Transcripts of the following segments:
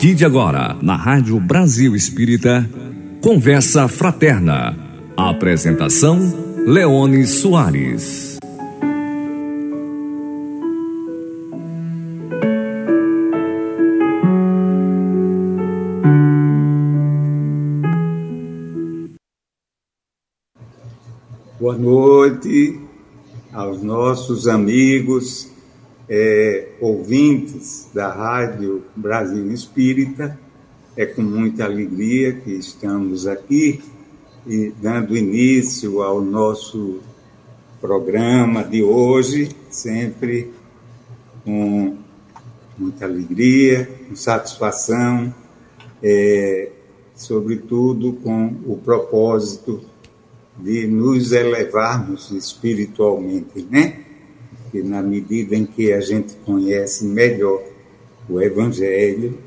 partir de agora, na Rádio Brasil Espírita, Conversa Fraterna. Apresentação: Leone Soares. Boa noite aos nossos amigos é, ouvintes da Rádio Brasil Espírita. É com muita alegria que estamos aqui e dando início ao nosso programa de hoje, sempre com muita alegria, com satisfação, é, sobretudo com o propósito de nos elevarmos espiritualmente, né? Que na medida em que a gente conhece melhor o Evangelho,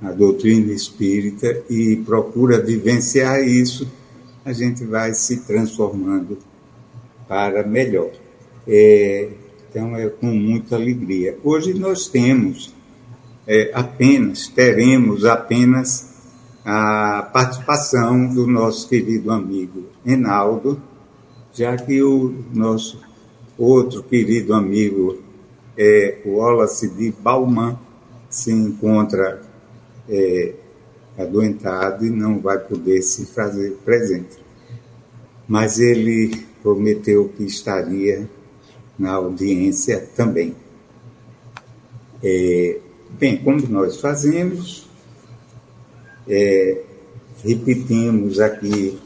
a doutrina espírita e procura vivenciar isso, a gente vai se transformando para melhor. É, então é com muita alegria. Hoje nós temos é, apenas, teremos apenas a participação do nosso querido amigo Enaldo, já que o nosso outro querido amigo, é, o Wallace de Bauman, se encontra é, adoentado e não vai poder se fazer presente. Mas ele prometeu que estaria na audiência também. É, bem, como nós fazemos, é, repetimos aqui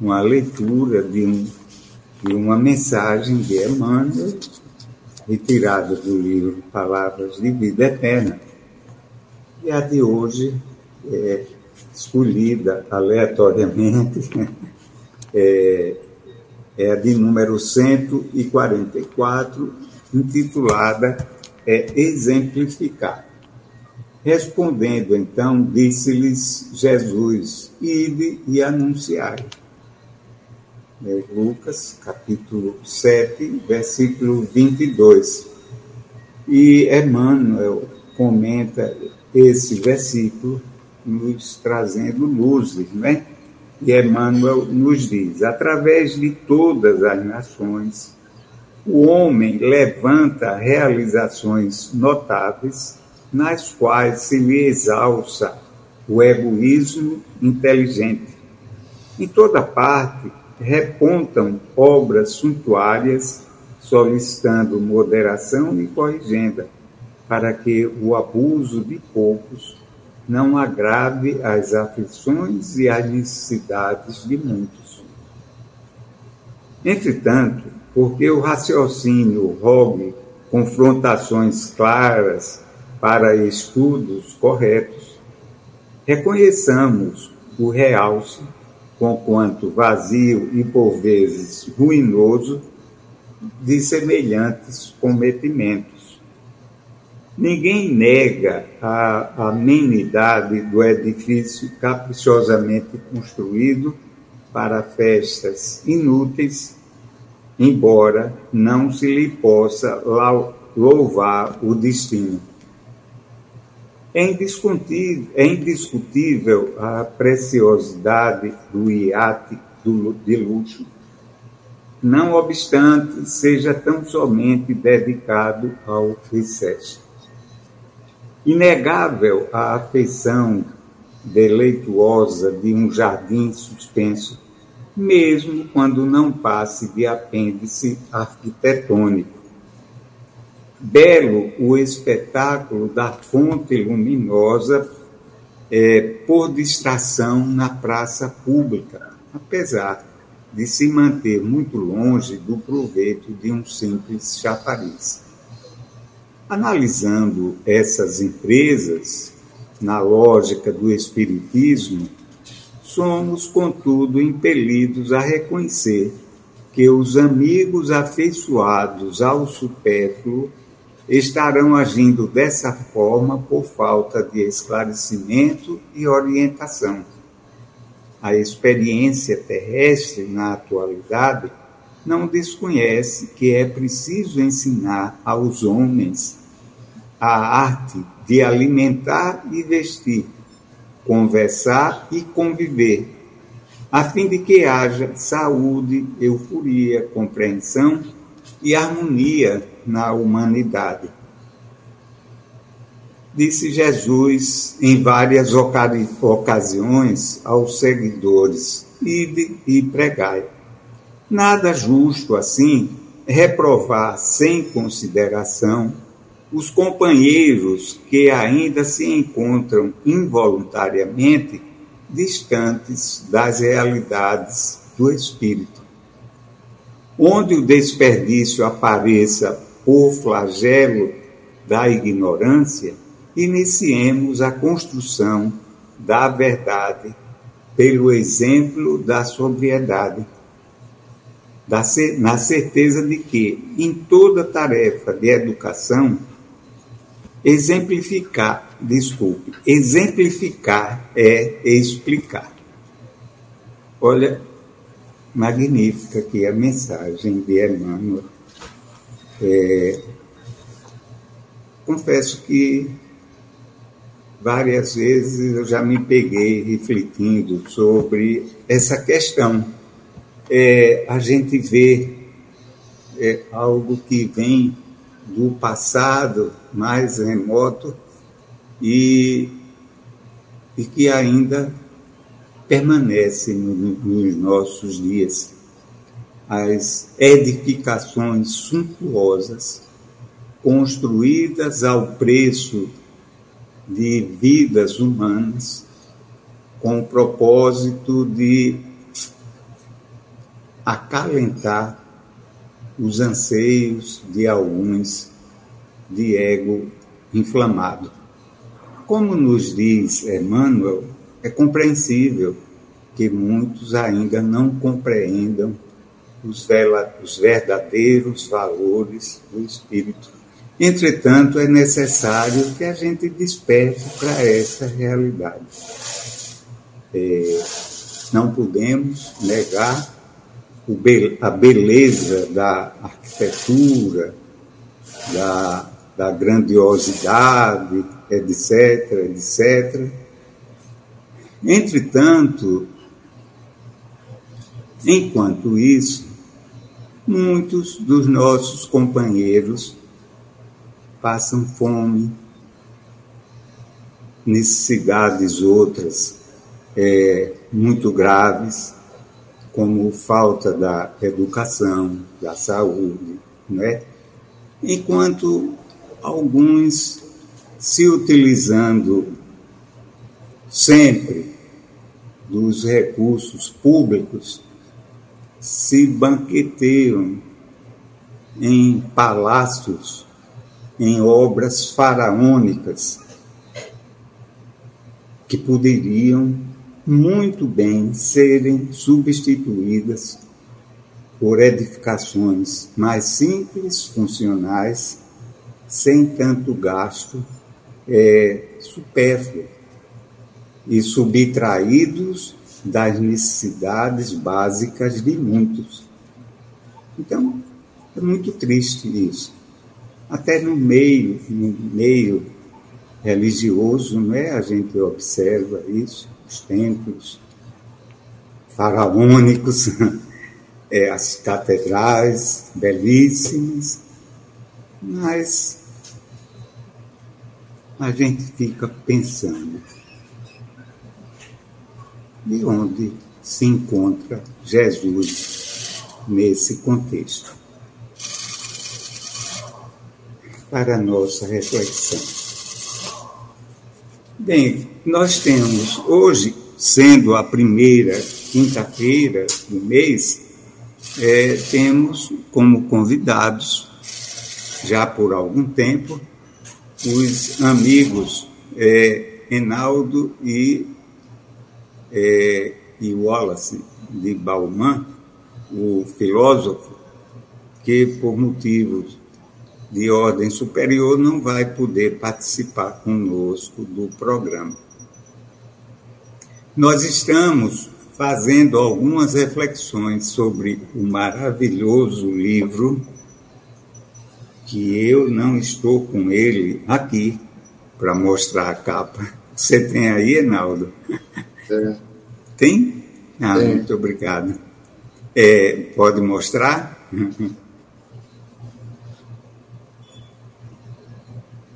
uma leitura de, um, de uma mensagem de Emmanuel, retirada do livro Palavras de Vida Eterna. E a de hoje é escolhida aleatoriamente, é, é a de número 144, intitulada é, Exemplificar. Respondendo então, disse-lhes Jesus: Ide e anunciai. Lucas, capítulo 7, versículo 22. E Emmanuel comenta esse versículo, nos trazendo luzes, né? E Emmanuel nos diz: através de todas as nações, o homem levanta realizações notáveis nas quais se lhe exalça o egoísmo inteligente. Em toda parte repontam obras suntuárias solicitando moderação e corrigenda, para que o abuso de poucos não agrave as aflições e as necessidades de muitos. Entretanto, porque o raciocínio rogue confrontações claras para estudos corretos, reconheçamos o realce, conquanto vazio e por vezes ruinoso, de semelhantes cometimentos. Ninguém nega a amenidade do edifício caprichosamente construído para festas inúteis, embora não se lhe possa louvar o destino. É indiscutível, é indiscutível a preciosidade do iate de luxo, não obstante seja tão somente dedicado ao excesso. Inegável a afeição deleituosa de um jardim suspenso, mesmo quando não passe de apêndice arquitetônico belo o espetáculo da fonte luminosa é, por distração na praça pública, apesar de se manter muito longe do proveito de um simples chafariz. Analisando essas empresas, na lógica do Espiritismo, somos, contudo, impelidos a reconhecer que os amigos afeiçoados ao supérfluo estarão agindo dessa forma por falta de esclarecimento e orientação. A experiência terrestre, na atualidade, não desconhece que é preciso ensinar aos homens a arte de alimentar e vestir, conversar e conviver, a fim de que haja saúde, euforia, compreensão e harmonia na humanidade. Disse Jesus em várias ocasiões aos seguidores: Ide e pregai. Nada justo assim reprovar sem consideração os companheiros que ainda se encontram involuntariamente distantes das realidades do espírito. Onde o desperdício apareça por flagelo da ignorância, iniciemos a construção da verdade pelo exemplo da sobriedade na certeza de que, em toda tarefa de educação, exemplificar, desculpe, exemplificar é explicar. Olha, magnífica aqui a mensagem de Emmanuel. É, confesso que várias vezes eu já me peguei refletindo sobre essa questão é, a gente vê é, algo que vem do passado mais remoto e, e que ainda permanece no, nos nossos dias. As edificações suntuosas construídas ao preço de vidas humanas com o propósito de acalentar os anseios de alguns de ego inflamado. Como nos diz Emmanuel, é compreensível que muitos ainda não compreendam os, verdadeiros valores do espírito. Entretanto, é necessário que a gente desperte para essa realidade. É, não podemos negar a beleza da arquitetura, da, da grandiosidade, etc., etc. Entretanto, enquanto isso, muitos dos nossos companheiros passam fome, necessidades outras é, muito graves, como falta da educação, da saúde, né? enquanto alguns se utilizando sempre dos recursos públicos se banqueteiam em palácios, em obras faraônicas que poderiam muito bem serem substituídas por edificações mais simples, funcionais, sem tanto gasto é, supérfluo e subtraídos das necessidades básicas de muitos. Então, é muito triste isso. Até no meio, no meio religioso, não é? A gente observa isso os templos faraônicos, é, as catedrais belíssimas, mas a gente fica pensando de onde se encontra Jesus nesse contexto. Para a nossa reflexão. Bem, nós temos hoje sendo a primeira quinta-feira do mês, é, temos como convidados, já por algum tempo, os amigos é, Enaldo e, é, e Wallace de Bauman, o filósofo, que por motivos de ordem superior não vai poder participar conosco do programa. Nós estamos fazendo algumas reflexões sobre o maravilhoso livro que eu não estou com ele aqui para mostrar a capa. Você tem aí, Enaldo? É. Tem? Ah, Tem. muito obrigado. É, pode mostrar?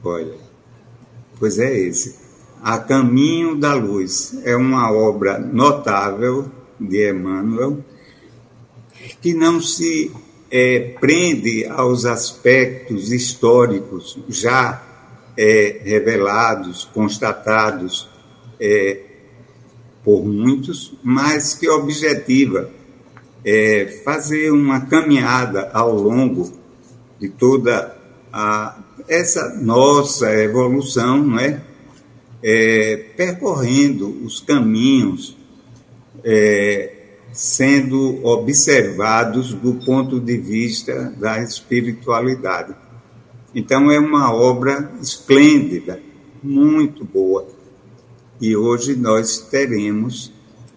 Olha, pois é esse. A Caminho da Luz é uma obra notável de Emmanuel que não se é, prende aos aspectos históricos já é, revelados, constatados é, por muitos, mas que objetiva é, fazer uma caminhada ao longo de toda a, essa nossa evolução, não é? É, percorrendo os caminhos, é, sendo observados do ponto de vista da espiritualidade. Então, é uma obra esplêndida, muito boa. E hoje nós teremos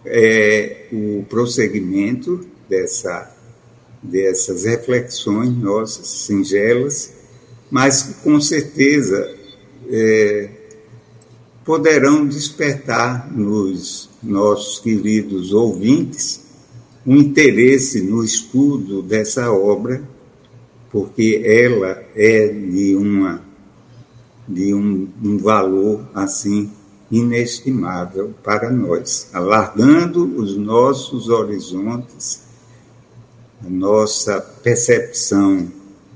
é, o prosseguimento dessa, dessas reflexões nossas, singelas, mas que com certeza é, poderão despertar nos nossos queridos ouvintes um interesse no estudo dessa obra, porque ela é de uma de um, um valor assim inestimável para nós, alargando os nossos horizontes, a nossa percepção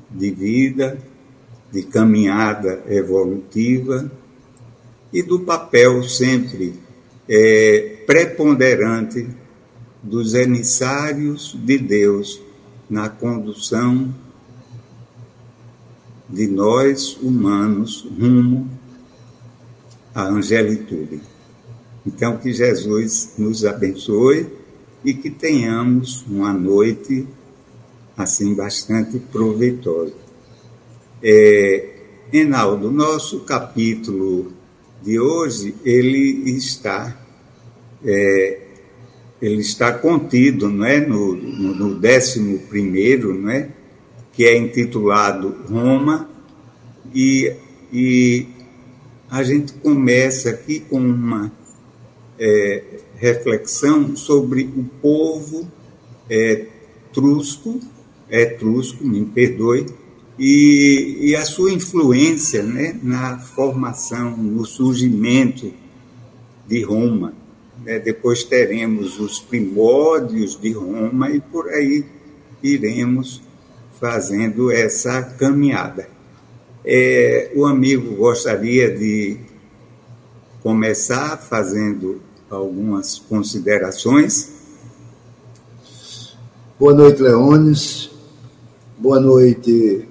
de vida, de caminhada evolutiva e do papel sempre é, preponderante dos emissários de Deus na condução de nós humanos rumo à angelitude. Então, que Jesus nos abençoe e que tenhamos uma noite assim bastante proveitosa. É, Enaldo, nosso capítulo de hoje ele está é, ele está contido, não é, no, no, no décimo primeiro, não é, que é intitulado Roma e, e a gente começa aqui com uma é, reflexão sobre o povo é, trusco, etrusco, me perdoe, e, e, a sua influência né, na formação, no surgimento de Roma. Né? Depois teremos os primórdios de Roma e por aí iremos fazendo essa caminhada. É, o amigo gostaria de começar fazendo algumas considerações. Boa noite, Leones. Boa noite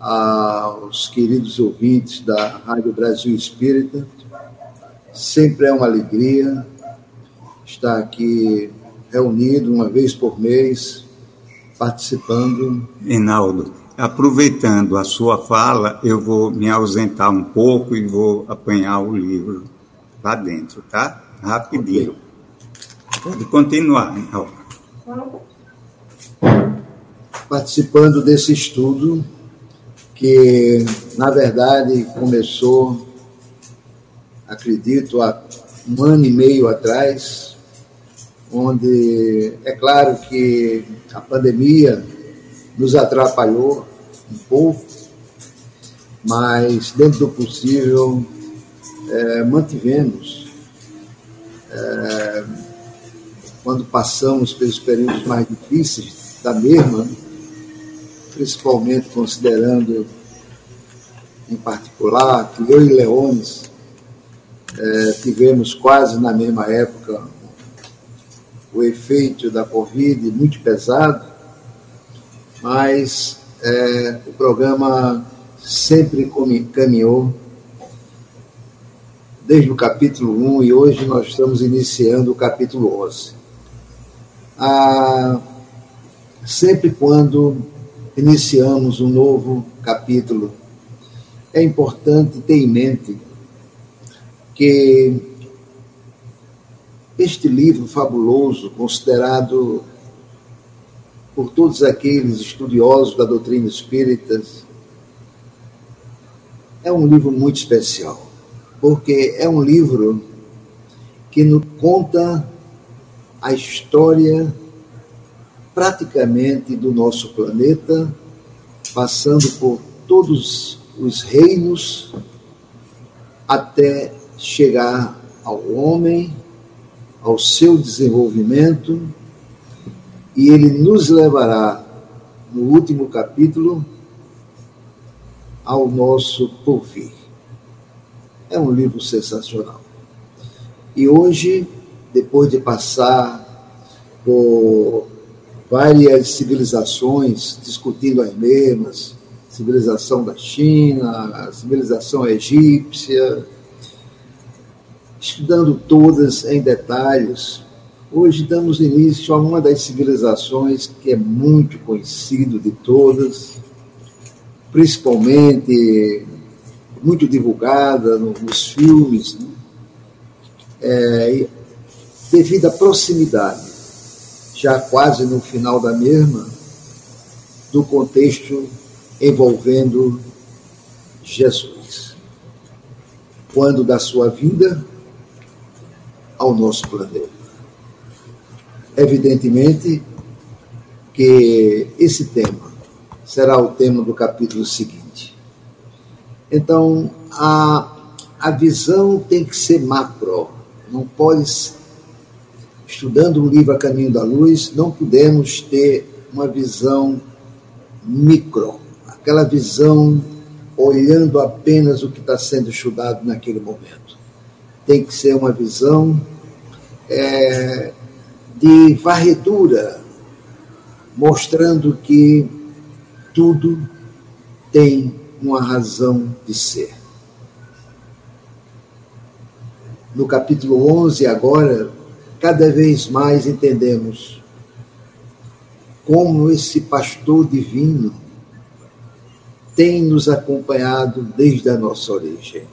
aos queridos ouvintes da Rádio Brasil Espírita. Sempre é uma alegria estar aqui reunido uma vez por mês, participando. Enaldo, aproveitando a sua fala, eu vou me ausentar um pouco e vou apanhar o livro lá dentro, tá? Rapidinho. Pode continuar, Enaldo. Participando desse estudo que, na verdade, começou, acredito, há um ano e meio atrás, onde é claro que a pandemia nos atrapalhou um pouco, mas dentro do possível é, mantivemos. É, quando passamos pelos períodos mais difíceis da mesma, principalmente considerando em particular que eu e Leones é, tivemos quase na mesma época o efeito da Covid muito pesado, mas é, o programa sempre caminhou desde o capítulo 1 e hoje nós estamos iniciando o capítulo 11. Ah, sempre quando iniciamos um novo capítulo, é importante ter em mente que este livro fabuloso, considerado por todos aqueles estudiosos da doutrina espírita, é um livro muito especial porque é um livro que nos conta a história praticamente do nosso planeta, passando por todos os reinos até chegar ao homem, ao seu desenvolvimento, e ele nos levará, no último capítulo, ao nosso porvir. É um livro sensacional. E hoje, depois de passar por várias civilizações discutindo as mesmas, civilização da China, civilização egípcia, estudando todas em detalhes, hoje damos início a uma das civilizações que é muito conhecido de todas, principalmente muito divulgada nos filmes, né? é, devido à proximidade, já quase no final da mesma, do contexto envolvendo Jesus. Quando da sua vida ao nosso planeta. Evidentemente que esse tema será o tema do capítulo seguinte. Então, a, a visão tem que ser macro, não pode. Estudando o livro A Caminho da Luz, não podemos ter uma visão micro, aquela visão olhando apenas o que está sendo estudado naquele momento. Tem que ser uma visão é, de varredura, mostrando que tudo tem uma razão de ser. No capítulo 11, agora, cada vez mais entendemos como esse pastor divino tem nos acompanhado desde a nossa origem.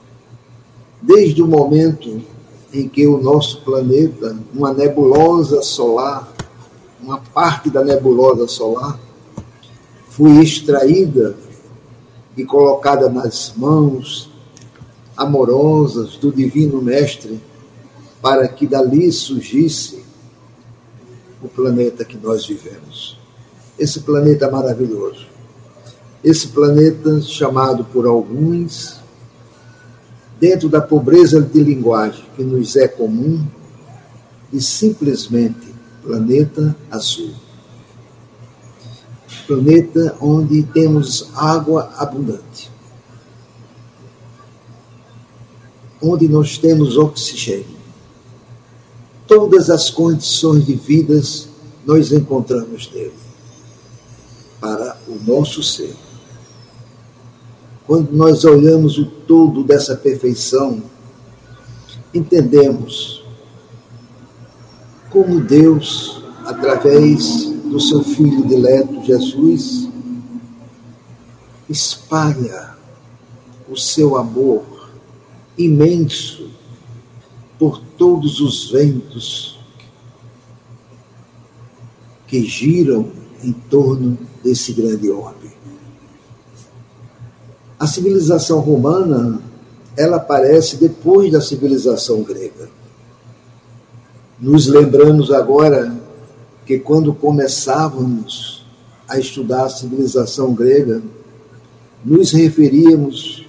Desde o momento em que o nosso planeta, uma nebulosa solar, uma parte da nebulosa solar, foi extraída e colocada nas mãos amorosas do Divino Mestre, para que dali surgisse o planeta que nós vivemos. Esse planeta maravilhoso. Esse planeta chamado por alguns, dentro da pobreza de linguagem que nos é comum, de simplesmente planeta azul planeta onde temos água abundante, onde nós temos oxigênio. Todas as condições de vidas nós encontramos nele para o nosso ser. Quando nós olhamos o todo dessa perfeição, entendemos como Deus, através do seu Filho dileto Jesus, espalha o seu amor imenso por todos os ventos que giram em torno desse grande orbe. A civilização romana, ela aparece depois da civilização grega. Nos lembramos agora que quando começávamos a estudar a civilização grega, nos referíamos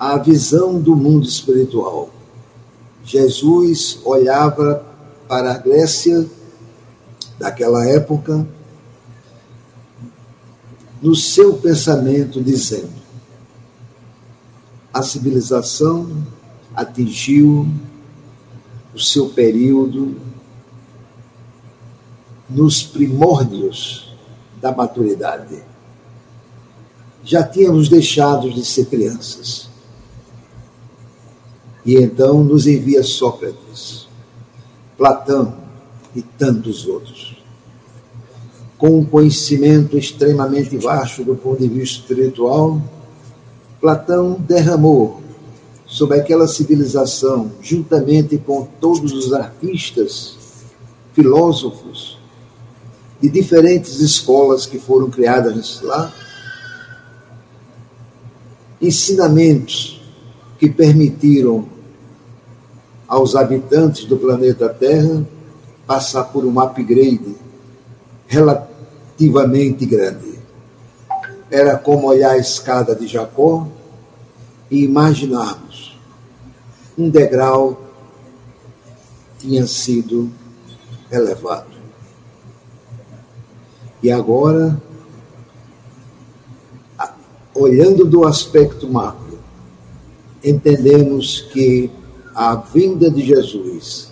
à visão do mundo espiritual. Jesus olhava para a Grécia daquela época no seu pensamento, dizendo: a civilização atingiu o seu período nos primórdios da maturidade. Já tínhamos deixado de ser crianças. E então nos envia Sócrates, Platão e tantos outros. Com um conhecimento extremamente vasto do ponto de vista espiritual, Platão derramou sobre aquela civilização, juntamente com todos os artistas, filósofos de diferentes escolas que foram criadas lá, ensinamentos que permitiram aos habitantes do planeta Terra passar por um upgrade relativamente grande. Era como olhar a escada de Jacó e imaginarmos um degrau tinha sido elevado. E agora, olhando do aspecto macro, entendemos que a vinda de Jesus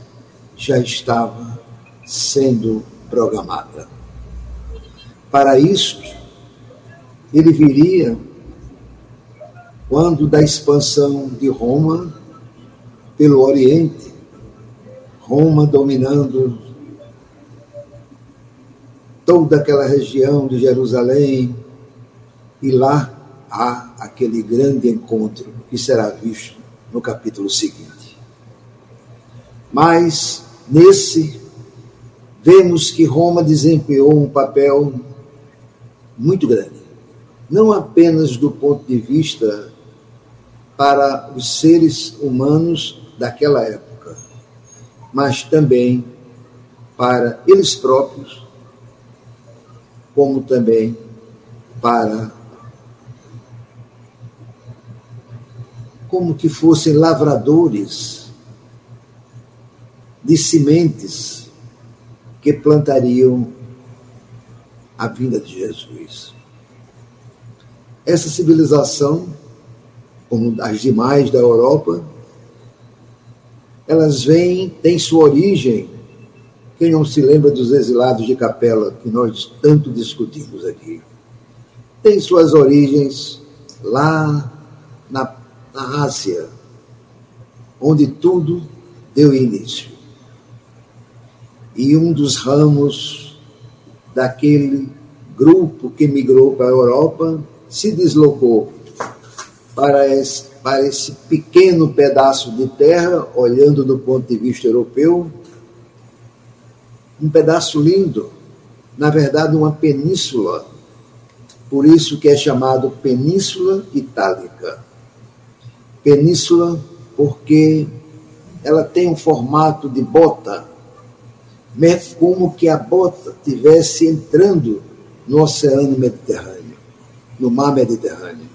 já estava sendo programada. Para isso, ele viria quando da expansão de Roma pelo Oriente, Roma dominando toda aquela região de Jerusalém, e lá há aquele grande encontro que será visto no capítulo seguinte. Mas nesse vemos que Roma desempenhou um papel muito grande, não apenas do ponto de vista para os seres humanos daquela época, mas também para eles próprios, como também para como que fossem lavradores de sementes que plantariam a vinda de Jesus. Essa civilização, como as demais da Europa, elas vêm, têm sua origem. Quem não se lembra dos exilados de Capela, que nós tanto discutimos aqui? Tem suas origens lá na na Ásia, onde tudo deu início. E um dos ramos daquele grupo que migrou para a Europa se deslocou para esse, para esse pequeno pedaço de terra, olhando do ponto de vista europeu, um pedaço lindo, na verdade, uma península, por isso que é chamado Península Itálica. Península porque ela tem um formato de bota, como que a bota tivesse entrando no Oceano Mediterrâneo, no Mar Mediterrâneo.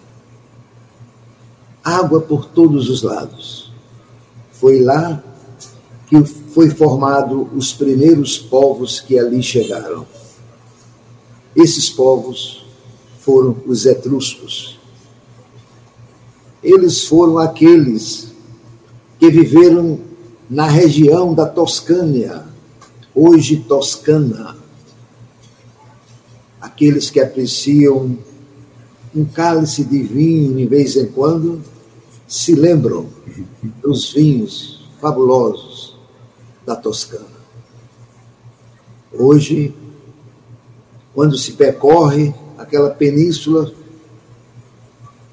Água por todos os lados. Foi lá que foi formado os primeiros povos que ali chegaram. Esses povos foram os etruscos eles foram aqueles que viveram na região da Toscânia, hoje Toscana. Aqueles que apreciam um cálice de vinho de vez em quando se lembram dos vinhos fabulosos da Toscana. Hoje, quando se percorre aquela península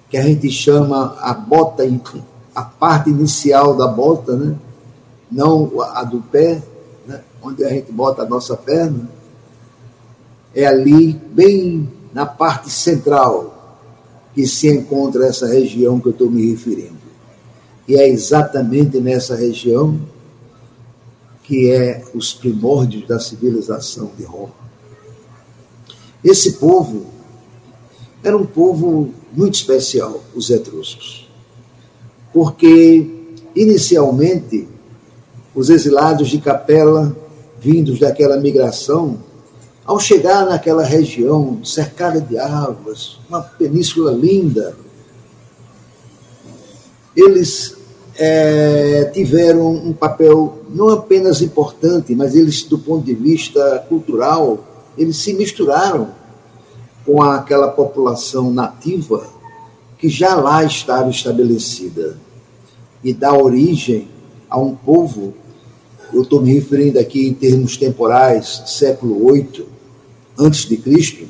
que a gente chama a bota, a parte inicial da bota, né? não a do pé, né? onde a gente bota a nossa perna, é ali, bem na parte central, que se encontra essa região que eu estou me referindo. E é exatamente nessa região que é os primórdios da civilização de Roma. Esse povo era um povo muito especial, os etruscos. Porque, inicialmente, os exilados de Capela, vindos daquela migração, ao chegar naquela região cercada de águas, uma península linda, eles é, tiveram um papel não apenas importante, mas eles, do ponto de vista cultural, eles se misturaram com aquela população nativa que já lá estava estabelecida e dá origem a um povo, eu estou me referindo aqui em termos temporais, século VIII antes de Cristo,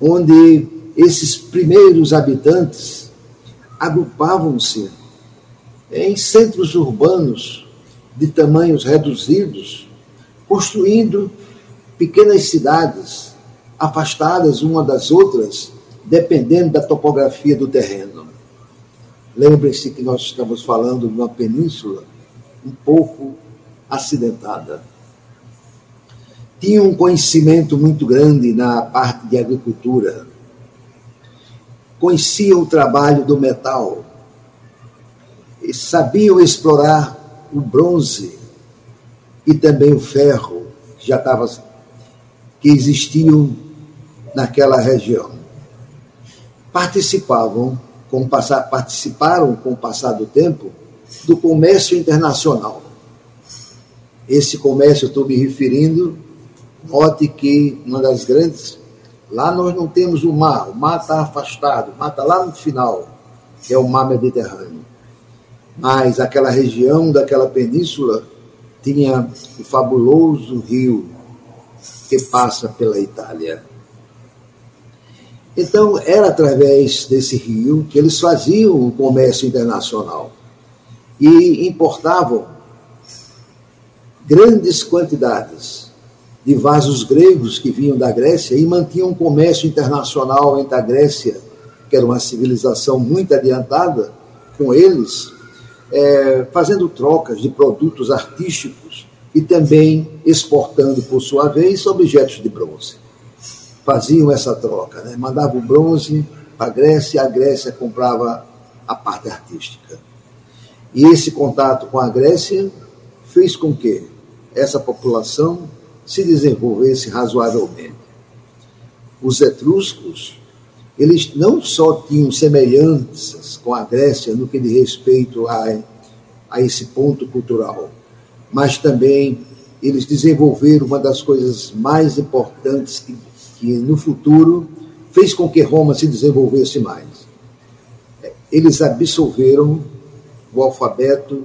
onde esses primeiros habitantes agrupavam-se em centros urbanos de tamanhos reduzidos, construindo pequenas cidades afastadas uma das outras, dependendo da topografia do terreno. Lembrem-se que nós estamos falando de uma península um pouco acidentada. Tinha um conhecimento muito grande na parte de agricultura. Conheciam o trabalho do metal. E sabiam explorar o bronze e também o ferro, que já estava que existiam naquela região. Participavam com passar, participaram com o passar do tempo do comércio internacional. Esse comércio estou me referindo, note que uma das grandes, lá nós não temos o mar, o mar está afastado, o mar está lá no final, que é o mar Mediterrâneo. Mas aquela região daquela península tinha o fabuloso rio que passa pela Itália. Então, era através desse rio que eles faziam o comércio internacional e importavam grandes quantidades de vasos gregos que vinham da Grécia e mantinham um comércio internacional entre a Grécia, que era uma civilização muito adiantada, com eles, é, fazendo trocas de produtos artísticos e também exportando, por sua vez, objetos de bronze faziam essa troca, né? mandavam bronze para a Grécia, a Grécia comprava a parte artística. E esse contato com a Grécia fez com que essa população se desenvolvesse razoavelmente. Os etruscos, eles não só tinham semelhanças com a Grécia no que diz respeito a, a esse ponto cultural, mas também eles desenvolveram uma das coisas mais importantes que que no futuro fez com que Roma se desenvolvesse mais. Eles absolveram o alfabeto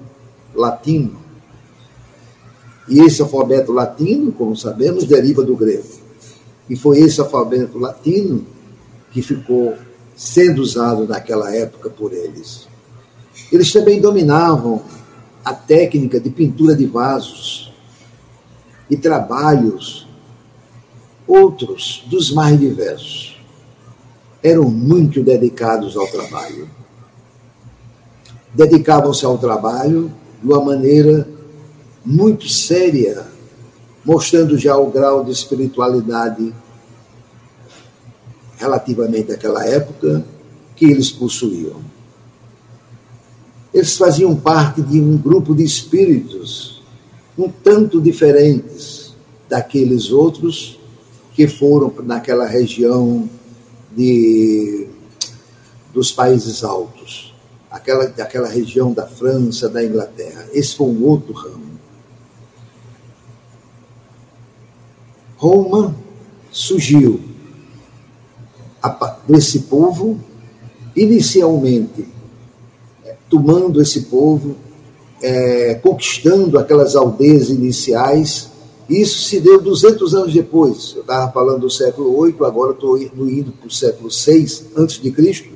latino. E esse alfabeto latino, como sabemos, deriva do grego. E foi esse alfabeto latino que ficou sendo usado naquela época por eles. Eles também dominavam a técnica de pintura de vasos e trabalhos outros dos mais diversos. Eram muito dedicados ao trabalho. Dedicavam-se ao trabalho de uma maneira muito séria, mostrando já o grau de espiritualidade relativamente àquela época que eles possuíam. Eles faziam parte de um grupo de espíritos um tanto diferentes daqueles outros que foram naquela região de, dos Países Altos, aquela, daquela região da França, da Inglaterra. Esse foi um outro ramo. Roma surgiu desse povo, inicialmente tomando esse povo, é, conquistando aquelas aldeias iniciais isso se deu 200 anos depois. Eu estava falando do século VIII, agora estou indo para o século VI antes de Cristo,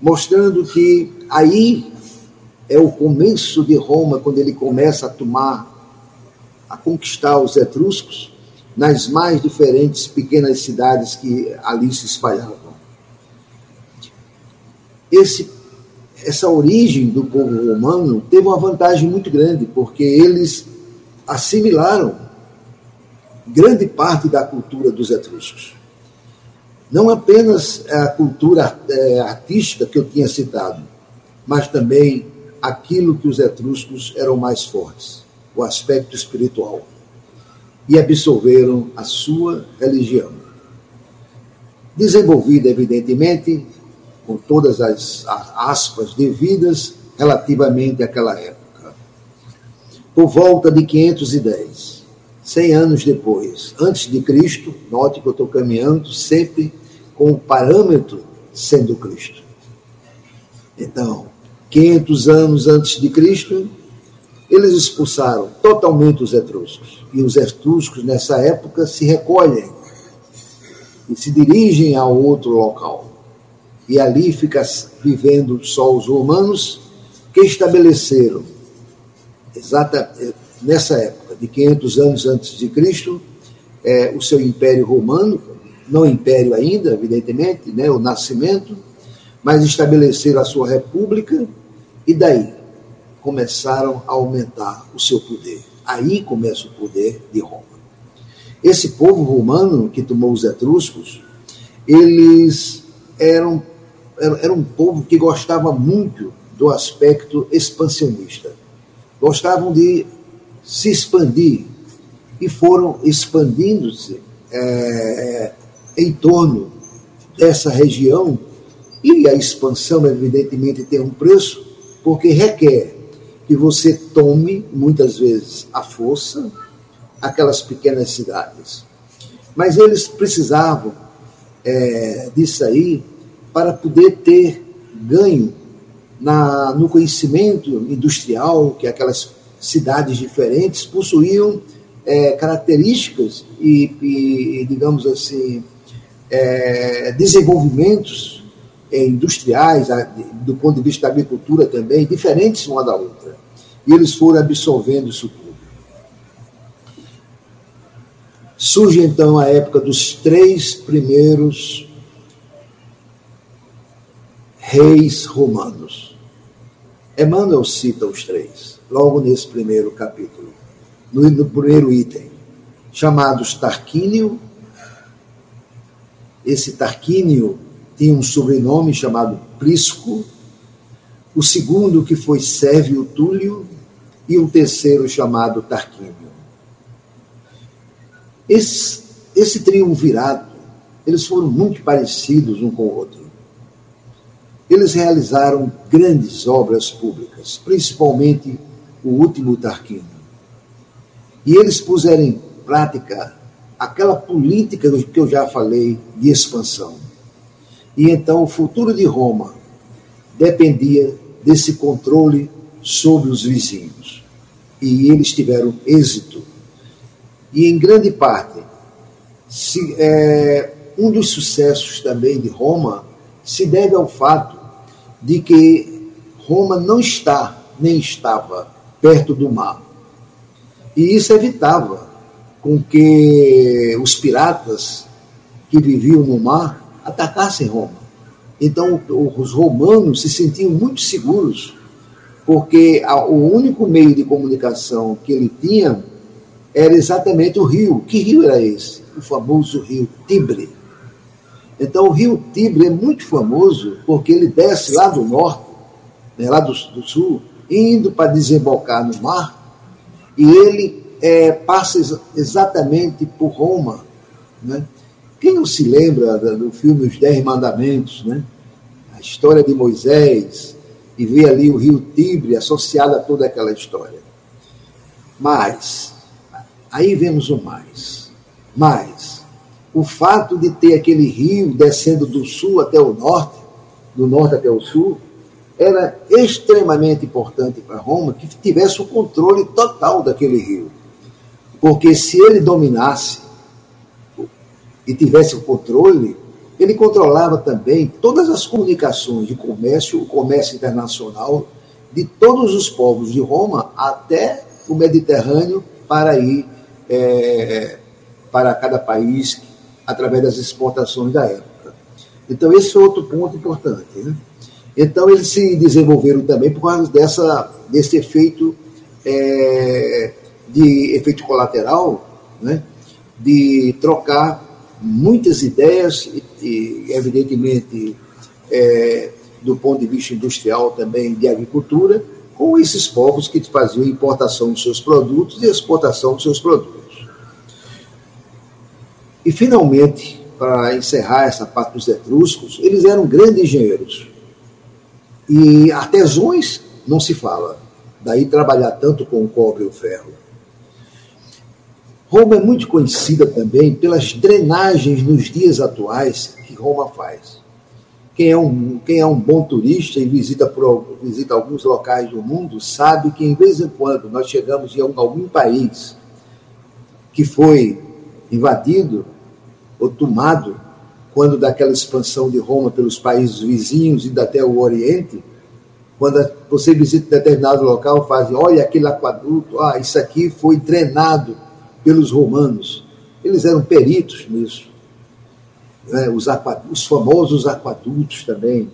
mostrando que aí é o começo de Roma, quando ele começa a tomar, a conquistar os etruscos nas mais diferentes pequenas cidades que ali se espalhavam. Esse, essa origem do povo romano teve uma vantagem muito grande, porque eles assimilaram grande parte da cultura dos etruscos. Não apenas a cultura é, artística que eu tinha citado, mas também aquilo que os etruscos eram mais fortes, o aspecto espiritual. E absolveram a sua religião. Desenvolvida, evidentemente, com todas as aspas devidas relativamente àquela época. Por volta de 510, 100 anos depois, antes de Cristo, note que eu estou caminhando sempre com o parâmetro sendo Cristo. Então, 500 anos antes de Cristo, eles expulsaram totalmente os etruscos. E os etruscos, nessa época, se recolhem e se dirigem a outro local. E ali fica vivendo só os romanos que estabeleceram, exata, nessa época, de 500 anos antes de Cristo, é, o seu império romano, não império ainda, evidentemente, né, o nascimento, mas estabeleceram a sua república e daí começaram a aumentar o seu poder. Aí começa o poder de Roma. Esse povo romano que tomou os etruscos, eles eram, eram um povo que gostava muito do aspecto expansionista. Gostavam de se expandir e foram expandindo-se é, em torno dessa região. E a expansão, evidentemente, tem um preço, porque requer que você tome, muitas vezes, à força, aquelas pequenas cidades. Mas eles precisavam é, disso aí para poder ter ganho na, no conhecimento industrial que aquelas cidades diferentes possuíam é, características e, e, digamos assim, é, desenvolvimentos industriais, do ponto de vista da agricultura também, diferentes uma da outra. E eles foram absorvendo isso tudo. Surge então a época dos três primeiros reis romanos. Emmanuel cita os três, logo nesse primeiro capítulo, no, no primeiro item, chamados Tarquínio. Esse Tarquínio tinha um sobrenome chamado Prisco, o segundo que foi Sérvio Túlio e um terceiro chamado Tarquínio. Esse, esse triunvirato, eles foram muito parecidos um com o outro. Eles realizaram grandes obras públicas, principalmente o último Tarquínio. E eles puseram em prática aquela política que eu já falei de expansão. E então o futuro de Roma dependia desse controle sobre os vizinhos. E eles tiveram êxito. E em grande parte, se, é, um dos sucessos também de Roma se deve ao fato de que Roma não está, nem estava, perto do mar. E isso evitava com que os piratas que viviam no mar atacassem Roma. Então, os romanos se sentiam muito seguros, porque o único meio de comunicação que ele tinha era exatamente o rio. Que rio era esse? O famoso rio Tibre. Então, o rio Tibre é muito famoso porque ele desce lá do norte, né, lá do, do sul, indo para desembocar no mar, e ele é, passa ex exatamente por Roma. Né? Quem não se lembra do filme Os Dez Mandamentos, né? a história de Moisés, e vê ali o rio Tibre associado a toda aquela história. Mas, aí vemos o mais. Mas, o fato de ter aquele rio descendo do sul até o norte, do norte até o sul, era extremamente importante para Roma que tivesse o controle total daquele rio. Porque se ele dominasse e tivesse o controle, ele controlava também todas as comunicações de comércio, o comércio internacional de todos os povos de Roma até o Mediterrâneo para ir é, para cada país através das exportações da época. Então, esse é outro ponto importante. Né? Então, eles se desenvolveram também por causa dessa, desse efeito, é, de efeito colateral, né? de trocar muitas ideias e, evidentemente, é, do ponto de vista industrial também de agricultura, com esses povos que faziam importação dos seus produtos e exportação dos seus produtos. E, finalmente, para encerrar essa parte dos etruscos, eles eram grandes engenheiros. E artesões não se fala. Daí trabalhar tanto com o cobre e o ferro. Roma é muito conhecida também pelas drenagens nos dias atuais que Roma faz. Quem é um, quem é um bom turista e visita, por, visita alguns locais do mundo sabe que, em vez em quando, nós chegamos em algum país que foi invadido ou tomado quando daquela expansão de Roma pelos países vizinhos e até o Oriente, quando você visita determinado local, fazem, olha aquele aquaduto, ah, isso aqui foi drenado pelos romanos. Eles eram peritos nisso. Né? Os, os famosos aquadutos também.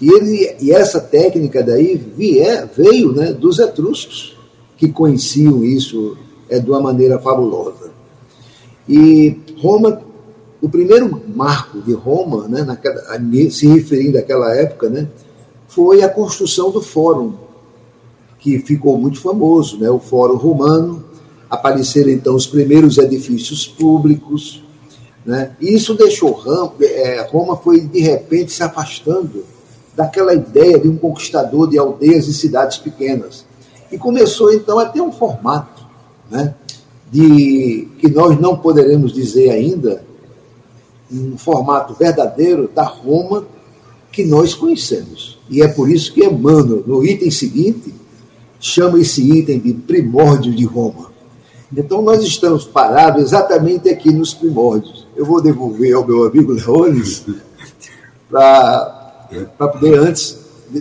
E, ele, e essa técnica daí vier, veio né, dos etruscos, que conheciam isso é, de uma maneira fabulosa. E Roma, o primeiro marco de Roma, né, naquela, se referindo àquela época, né, foi a construção do Fórum, que ficou muito famoso, né, o Fórum Romano, apareceram então os primeiros edifícios públicos, né? E isso deixou Roma, é, Roma foi de repente se afastando daquela ideia de um conquistador de aldeias e cidades pequenas e começou então a ter um formato, né? De que nós não poderemos dizer ainda um formato verdadeiro da Roma que nós conhecemos. E é por isso que Emmanuel, no item seguinte, chama esse item de primórdio de Roma. Então, nós estamos parados exatamente aqui nos primórdios. Eu vou devolver ao meu amigo Leones para poder, antes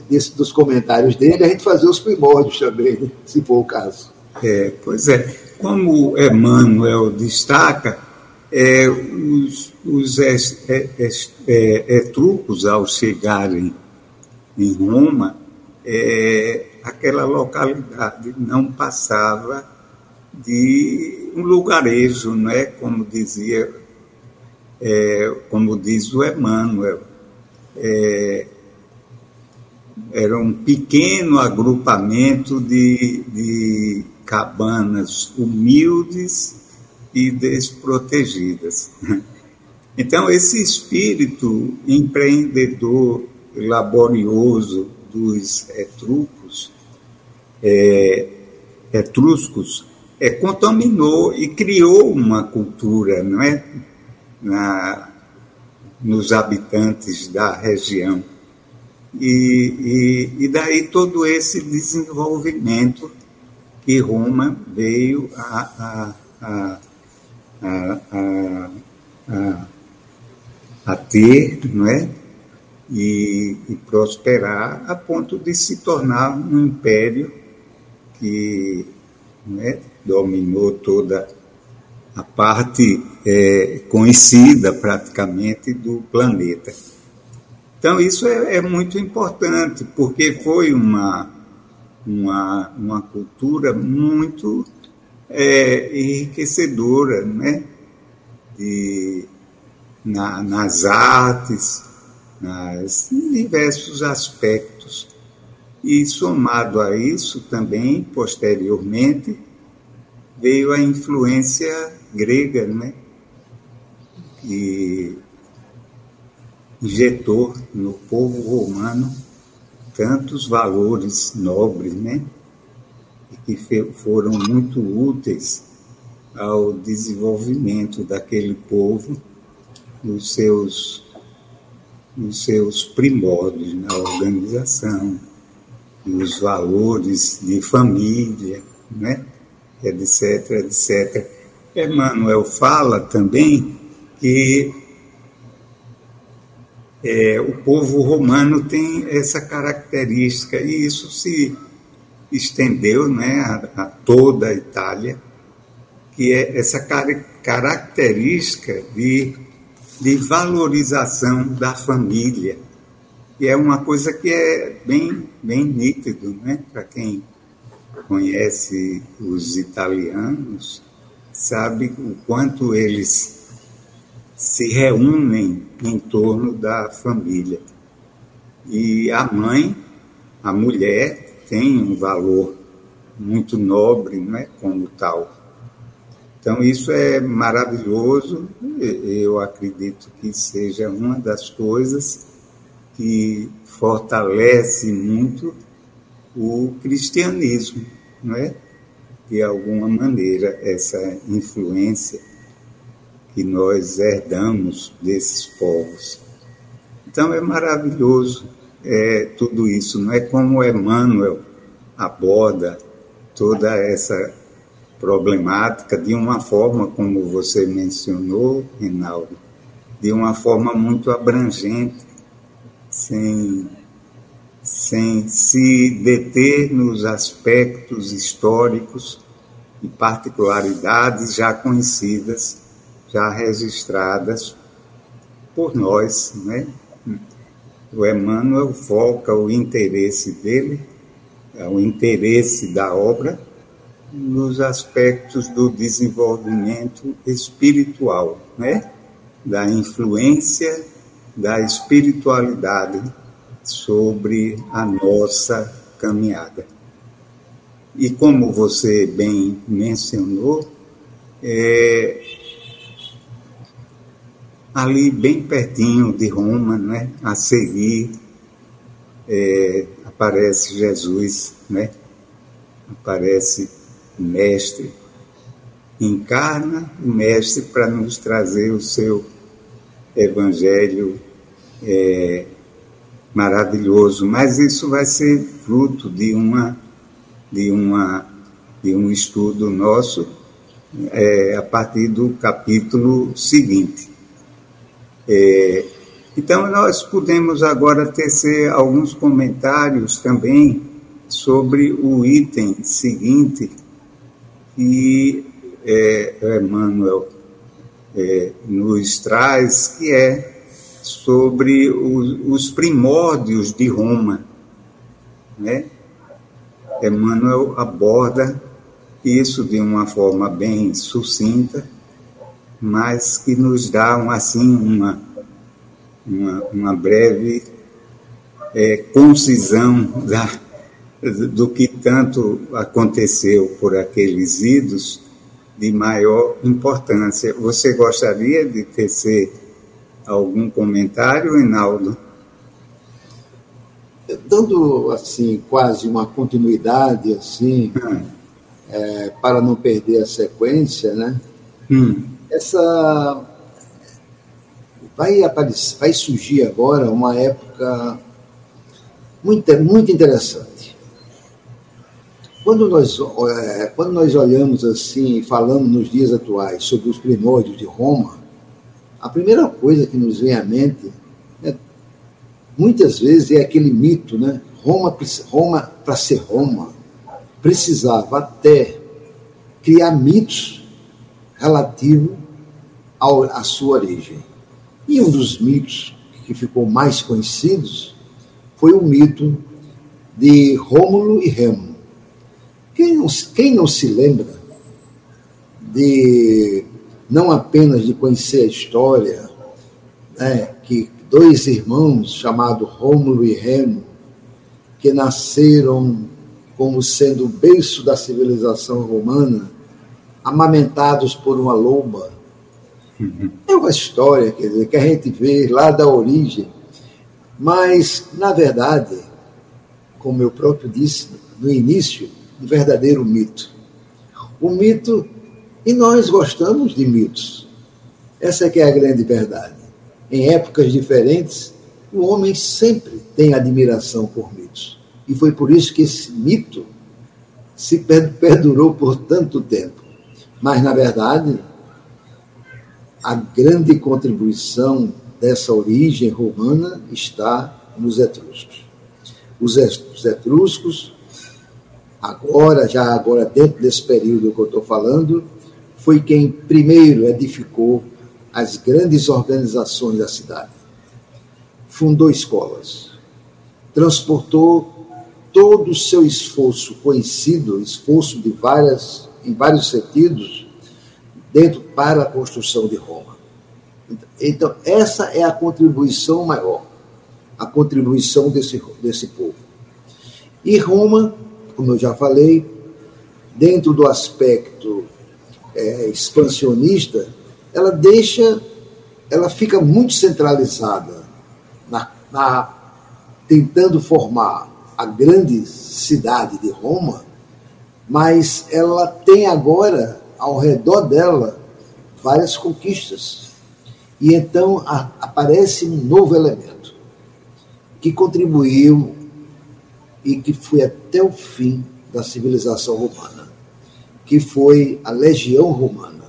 desse, dos comentários dele, a gente fazer os primórdios também, se for o caso. É, pois é. Como Emmanuel destaca, é, os, os etruscos, ao chegarem em Roma, é, aquela localidade não passava de um lugarejo, né? como dizia, é, como diz o Emmanuel. É, era um pequeno agrupamento de, de cabanas humildes e desprotegidas. Então, esse espírito empreendedor, laborioso dos etruscos, é, etruscos é, contaminou e criou uma cultura, não é? Na, nos habitantes da região. E, e, e, daí todo esse desenvolvimento que Roma veio a, a, a, a, a ter, não é? E, e prosperar a ponto de se tornar um império que né, dominou toda a parte é, conhecida praticamente do planeta. Então, isso é, é muito importante, porque foi uma, uma, uma cultura muito é, enriquecedora né? De, na, nas artes, nas, em diversos aspectos. E somado a isso também, posteriormente, veio a influência grega, né? Que injetou no povo romano tantos valores nobres, né? E que foram muito úteis ao desenvolvimento daquele povo nos seus, nos seus primórdios, na organização, os valores de família, né? Etc, etc. Emmanuel fala também que é, o povo romano tem essa característica, e isso se estendeu né, a, a toda a Itália, que é essa car característica de, de valorização da família e é uma coisa que é bem, bem nítido, né? Para quem conhece os italianos, sabe o quanto eles se reúnem em torno da família. E a mãe, a mulher, tem um valor muito nobre, não é como tal. Então isso é maravilhoso. Eu acredito que seja uma das coisas que fortalece muito o cristianismo, não é? De alguma maneira, essa influência que nós herdamos desses povos. Então é maravilhoso é, tudo isso, não é como Emmanuel aborda toda essa problemática de uma forma, como você mencionou, Rinaldo, de uma forma muito abrangente, sem, sem se deter nos aspectos históricos e particularidades já conhecidas, já registradas por nós. Né? O Emmanuel foca o interesse dele, o interesse da obra, nos aspectos do desenvolvimento espiritual, né? da influência da espiritualidade sobre a nossa caminhada. E como você bem mencionou, é, ali bem pertinho de Roma, né, a seguir, é, aparece Jesus, né, aparece o Mestre, encarna o Mestre para nos trazer o seu evangelho é, maravilhoso, mas isso vai ser fruto de uma de uma de um estudo nosso é, a partir do capítulo seguinte. É, então nós podemos agora tecer alguns comentários também sobre o item seguinte que é, Emmanuel é, nos traz, que é sobre os, os primórdios de Roma. Né? Emmanuel aborda isso de uma forma bem sucinta, mas que nos dá assim uma, uma, uma breve é, concisão da, do que tanto aconteceu por aqueles idos de maior importância. Você gostaria de tecer algum comentário, Reinaldo? Dando assim quase uma continuidade assim hum. é, para não perder a sequência, né? Hum. Essa vai aparecer, vai surgir agora uma época muito muito interessante quando nós, é, quando nós olhamos assim, falando nos dias atuais sobre os primórdios de Roma, a primeira coisa que nos vem à mente, é, muitas vezes, é aquele mito, né? Roma, Roma para ser Roma, precisava até criar mitos relativos à sua origem. E um dos mitos que ficou mais conhecidos foi o mito de Rômulo e Remo. Quem não, quem não se lembra de não apenas de conhecer a história, né, que dois irmãos chamados Rômulo e Remo, que nasceram como sendo o berço da civilização romana, amamentados por uma loba. Uhum. É uma história, quer dizer, que a gente vê lá da origem, mas, na verdade, como eu próprio disse no início, um verdadeiro mito. O mito, e nós gostamos de mitos. Essa é que é a grande verdade. Em épocas diferentes, o homem sempre tem admiração por mitos. E foi por isso que esse mito se perdurou por tanto tempo. Mas, na verdade, a grande contribuição dessa origem romana está nos etruscos. Os etruscos agora, já agora dentro desse período que eu estou falando, foi quem primeiro edificou as grandes organizações da cidade. Fundou escolas, transportou todo o seu esforço conhecido, esforço de várias, em vários sentidos, dentro para a construção de Roma. Então, essa é a contribuição maior, a contribuição desse, desse povo. E Roma como eu já falei, dentro do aspecto é, expansionista, ela deixa, ela fica muito centralizada na, na tentando formar a grande cidade de Roma, mas ela tem agora ao redor dela várias conquistas. E então a, aparece um novo elemento que contribuiu e que foi até o fim da civilização romana, que foi a legião romana.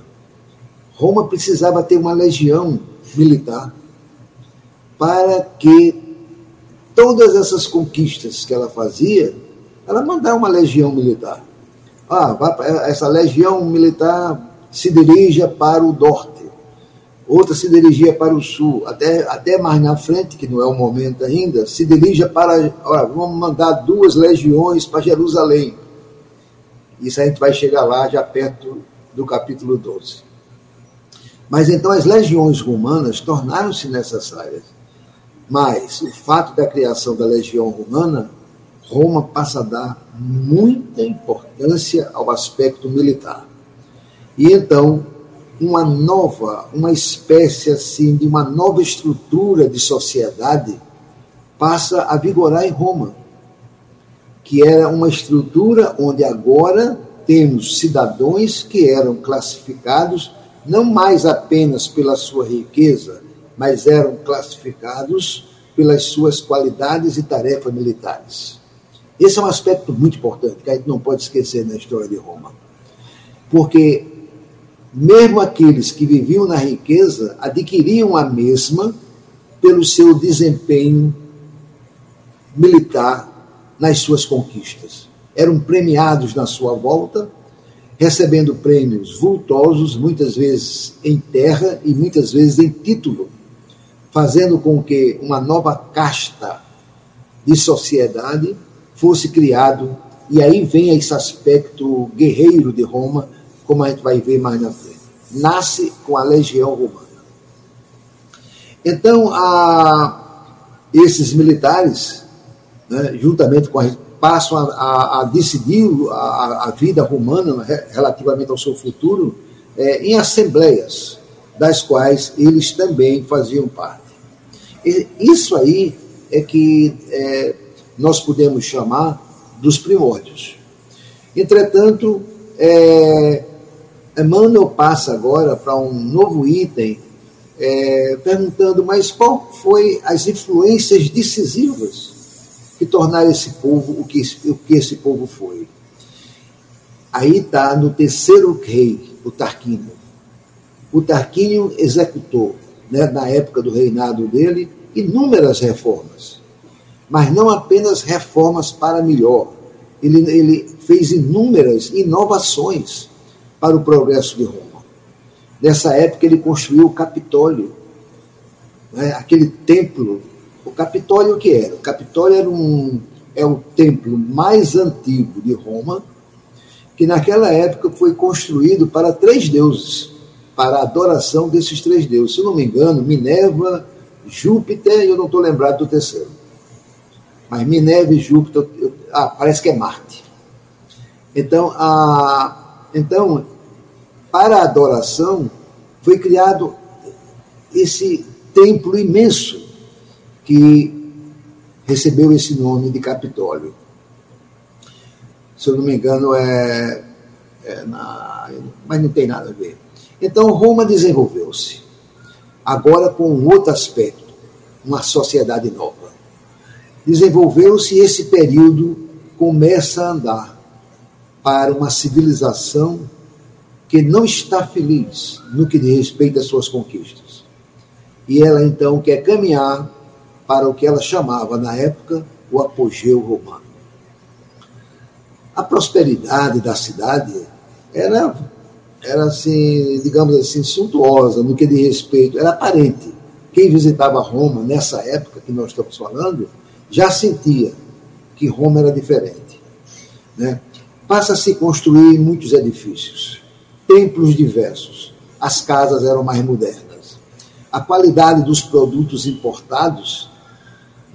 Roma precisava ter uma legião militar para que todas essas conquistas que ela fazia, ela mandava uma legião militar. Ah, essa legião militar se dirija para o norte, outra se dirigia para o sul, até, até mais na frente, que não é o momento ainda, se dirija para. Olha, vamos mandar duas legiões para Jerusalém. Isso a gente vai chegar lá já perto do capítulo 12. Mas então as legiões romanas tornaram-se necessárias. Mas o fato da criação da legião romana, Roma passa a dar muita importância ao aspecto militar. E então, uma nova, uma espécie assim de uma nova estrutura de sociedade passa a vigorar em Roma, que era uma estrutura onde agora temos cidadãos que eram classificados não mais apenas pela sua riqueza, mas eram classificados pelas suas qualidades e tarefas militares. Esse é um aspecto muito importante que a gente não pode esquecer na história de Roma. Porque mesmo aqueles que viviam na riqueza adquiriam a mesma pelo seu desempenho militar nas suas conquistas. Eram premiados na sua volta recebendo prêmios vultosos, muitas vezes em terra e muitas vezes em título, fazendo com que uma nova casta de sociedade fosse criado. E aí vem esse aspecto guerreiro de Roma, como a gente vai ver mais na frente. Nasce com a legião romana. Então, a, esses militares, né, juntamente com a passam a, a, a decidir a, a, vida romana relativamente ao seu futuro é, em assembleias, das quais eles também faziam parte. E isso aí é que é, nós podemos chamar dos primórdios. Entretanto, é, Emmanuel passa agora para um novo item, é, perguntando, mas qual foi as influências decisivas que tornaram esse povo o que, o que esse povo foi. Aí está no terceiro rei, o Tarquínio. O Tarquínio executou, né, na época do reinado dele, inúmeras reformas. Mas não apenas reformas para melhor. Ele, ele fez inúmeras inovações para o progresso de Roma. Nessa época, ele construiu o Capitólio, né, aquele templo Capitólio o que era? O Capitólio era um, é o templo mais antigo de Roma, que naquela época foi construído para três deuses, para a adoração desses três deuses. Se não me engano, Minerva, Júpiter e eu não estou lembrado do terceiro. Mas Minerva e Júpiter, eu, ah, parece que é Marte. Então, a, então, para a adoração, foi criado esse templo imenso que recebeu esse nome de Capitólio. Se eu não me engano, é, é na, mas não tem nada a ver. Então, Roma desenvolveu-se, agora com um outro aspecto, uma sociedade nova. Desenvolveu-se esse período começa a andar para uma civilização que não está feliz no que diz respeito às suas conquistas. E ela então quer caminhar para o que ela chamava na época o apogeu romano. A prosperidade da cidade era, era assim, digamos assim, suntuosa no que diz respeito, era aparente. Quem visitava Roma nessa época que nós estamos falando já sentia que Roma era diferente. Né? Passa a se construir muitos edifícios, templos diversos, as casas eram mais modernas. A qualidade dos produtos importados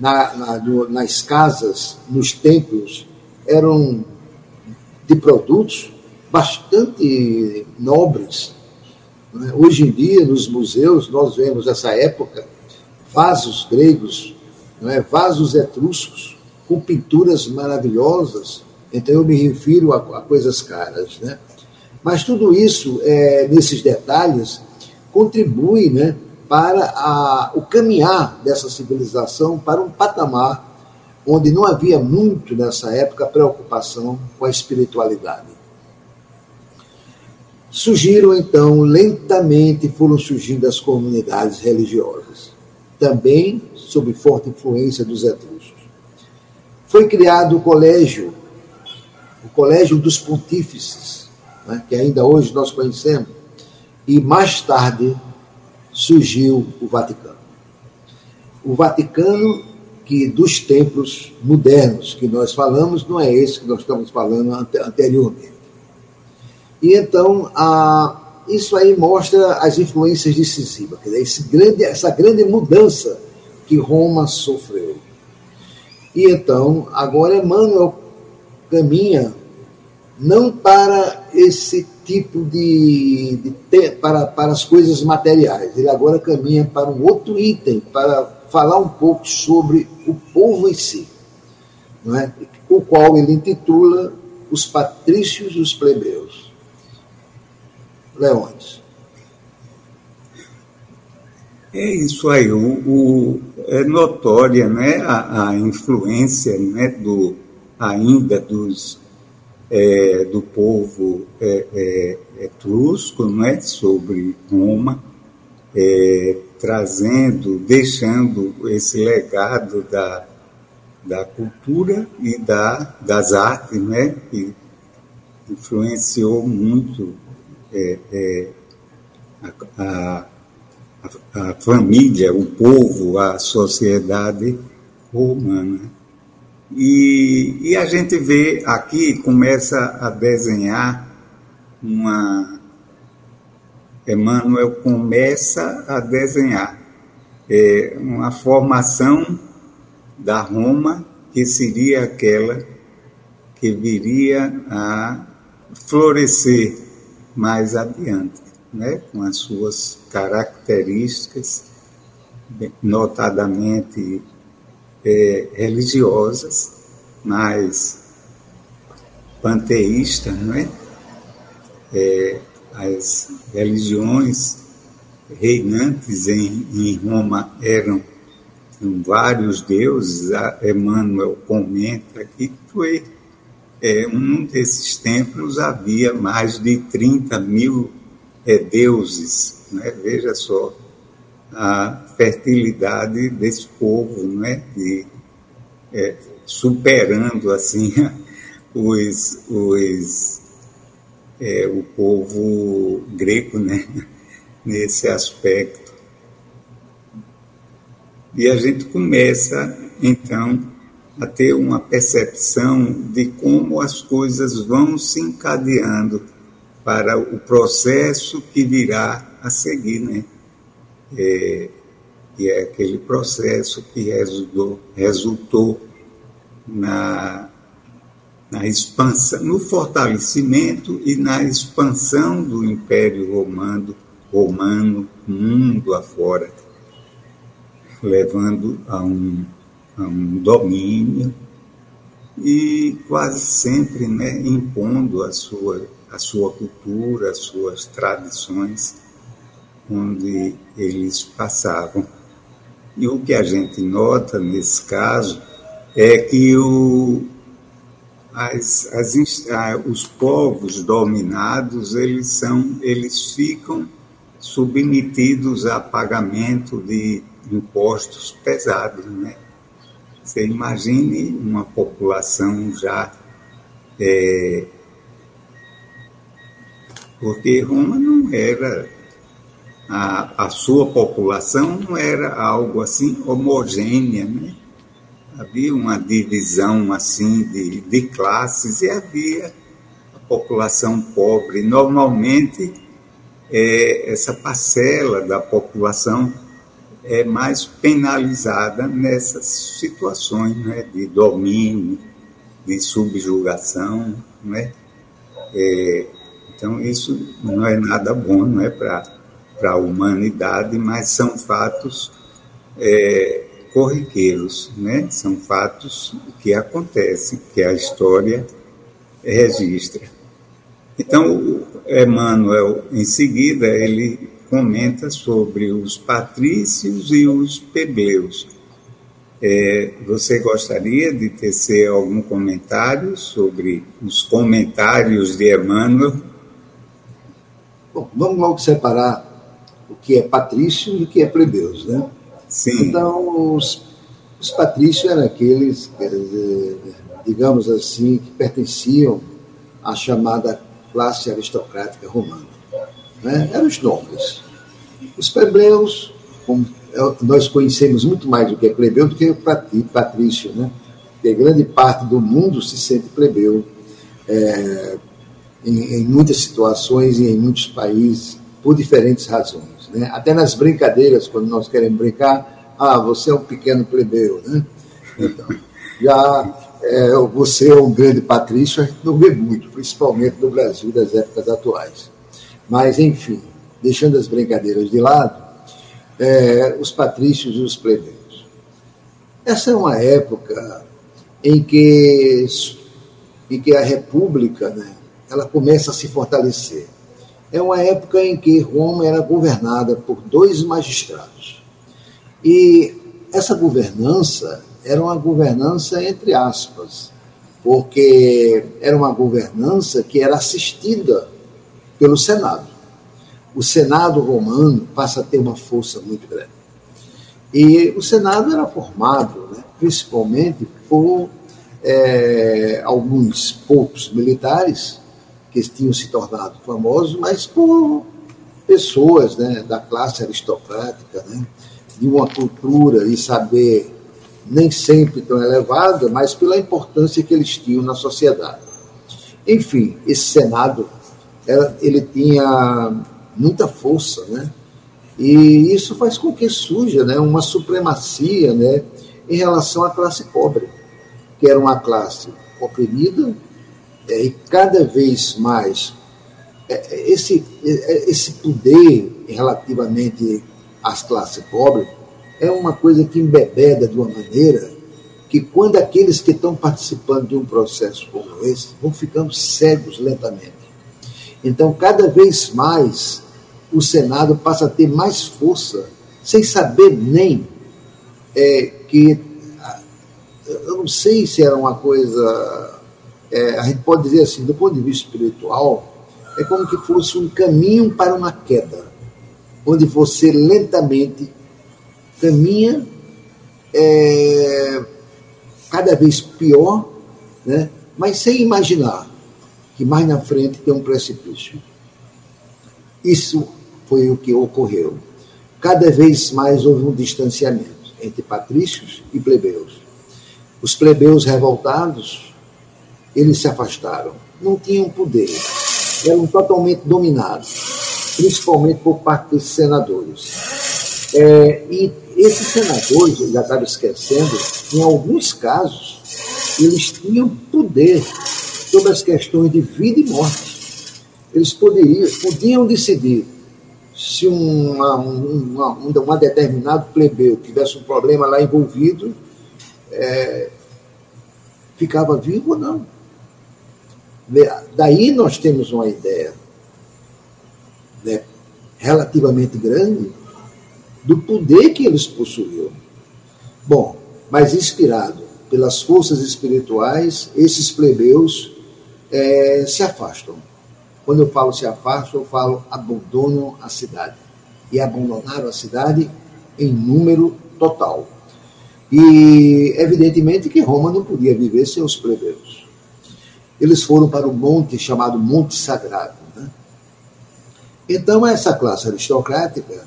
na, na, nas casas, nos templos, eram de produtos bastante nobres. É? Hoje em dia, nos museus, nós vemos essa época vasos gregos, é? vasos etruscos, com pinturas maravilhosas, então eu me refiro a, a coisas caras, né? Mas tudo isso, é, nesses detalhes, contribui né, para a, o caminhar dessa civilização para um patamar onde não havia muito nessa época preocupação com a espiritualidade. Surgiram então, lentamente foram surgindo as comunidades religiosas, também sob forte influência dos etruscos. Foi criado o colégio, o Colégio dos Pontífices, né, que ainda hoje nós conhecemos, e mais tarde surgiu o Vaticano. O Vaticano, que dos tempos modernos que nós falamos, não é esse que nós estamos falando anteriormente. E então, a, isso aí mostra as influências decisivas, esse grande, essa grande mudança que Roma sofreu. E então, agora Emmanuel caminha não para esse tipo de, de para, para as coisas materiais. Ele agora caminha para um outro item, para falar um pouco sobre o povo em si, não é? o qual ele intitula Os Patrícios e os Plebeus. Leões. É isso aí, o, o, é notória né, a, a influência né, do, ainda dos é, do povo é, é, etrusco né, sobre Roma, é, trazendo, deixando esse legado da, da cultura e da, das artes, né, que influenciou muito é, é, a, a, a família, o povo, a sociedade romana. E, e a gente vê aqui, começa a desenhar uma. Emmanuel começa a desenhar é, uma formação da Roma que seria aquela que viria a florescer mais adiante, né, com as suas características, notadamente é, religiosas, mais panteístas, não é? é? As religiões reinantes em, em Roma eram vários deuses. Emmanuel comenta que foi é, um desses templos havia mais de 30 mil é, deuses. Né? Veja só, a fertilidade desse povo, não é? De, é superando assim os, os é, o povo grego, né? Nesse aspecto. E a gente começa então a ter uma percepção de como as coisas vão se encadeando para o processo que virá a seguir, né? é, que é aquele processo que resultou, resultou na, na expansão, no fortalecimento e na expansão do Império Romano, romano mundo afora, levando a um, a um domínio e quase sempre né, impondo a sua, a sua cultura, as suas tradições onde eles passavam. E o que a gente nota nesse caso é que o, as, as, os povos dominados eles são eles ficam submetidos a pagamento de impostos pesados, né? Você imagine uma população já é, porque Roma não era a, a sua população não era algo assim homogênea, né? Havia uma divisão assim de, de classes e havia a população pobre. Normalmente, é, essa parcela da população é mais penalizada nessas situações né, de domínio, de subjugação. Né? É, então, isso não é nada bom, não é para para a humanidade, mas são fatos é, corriqueiros, né? São fatos que acontecem, que a história registra. Então, Emmanuel, em seguida, ele comenta sobre os patrícios e os plebeus. É, você gostaria de tecer algum comentário sobre os comentários de Emmanuel? Bom, vamos logo separar o que é patrício e o que é plebeus, né? Sim. Então, os, os patrícios eram aqueles, dizer, digamos assim, que pertenciam à chamada classe aristocrática romana. Né? Eram os nobres. Os plebeus, como nós conhecemos muito mais do que é plebeu do que o patrício, né? Porque grande parte do mundo se sente plebeu é, em, em, muitas situações e em muitos países por diferentes razões. Né? Até nas brincadeiras, quando nós queremos brincar, ah, você é um pequeno plebeu, né? Então, já é, você é um grande patrício, a gente não vê muito, principalmente no Brasil das épocas atuais. Mas, enfim, deixando as brincadeiras de lado, é, os patrícios e os plebeus. Essa é uma época em que, em que a República né, ela começa a se fortalecer. É uma época em que Roma era governada por dois magistrados. E essa governança era uma governança entre aspas, porque era uma governança que era assistida pelo Senado o Senado romano passa a ter uma força muito grande. E o Senado era formado, né, principalmente por é, alguns poucos militares que tinham se tornado famosos, mas por pessoas né, da classe aristocrática, né, de uma cultura e saber nem sempre tão elevada, mas pela importância que eles tinham na sociedade. Enfim, esse Senado, ele tinha muita força, né? E isso faz com que surja né, uma supremacia né, em relação à classe pobre, que era uma classe oprimida, e cada vez mais é, é esse, é, esse poder relativamente às classes pobres é uma coisa que embebeda de uma maneira que quando aqueles que estão participando de um processo como esse vão ficando cegos lentamente. Então, cada vez mais o Senado passa a ter mais força, sem saber nem é, que. Eu não sei se era uma coisa. É, a gente pode dizer assim, do ponto de vista espiritual, é como que fosse um caminho para uma queda, onde você lentamente caminha é, cada vez pior, né? mas sem imaginar que mais na frente tem um precipício. Isso foi o que ocorreu. Cada vez mais houve um distanciamento entre patrícios e plebeus. Os plebeus revoltados, eles se afastaram, não tinham poder, eram totalmente dominados, principalmente por parte dos senadores. É, e esses senadores, eu já estava esquecendo, em alguns casos, eles tinham poder sobre as questões de vida e morte. Eles poderiam, podiam decidir se uma, uma, uma determinado plebeu tivesse um problema lá envolvido, é, ficava vivo ou não. Daí nós temos uma ideia né, relativamente grande do poder que eles possuíam. Bom, mas inspirado pelas forças espirituais, esses plebeus é, se afastam quando eu falo se afastam, eu falo abandonam a cidade. E abandonaram a cidade em número total. E evidentemente que Roma não podia viver sem os plebeus. Eles foram para o monte chamado Monte Sagrado. Né? Então, essa classe aristocrática,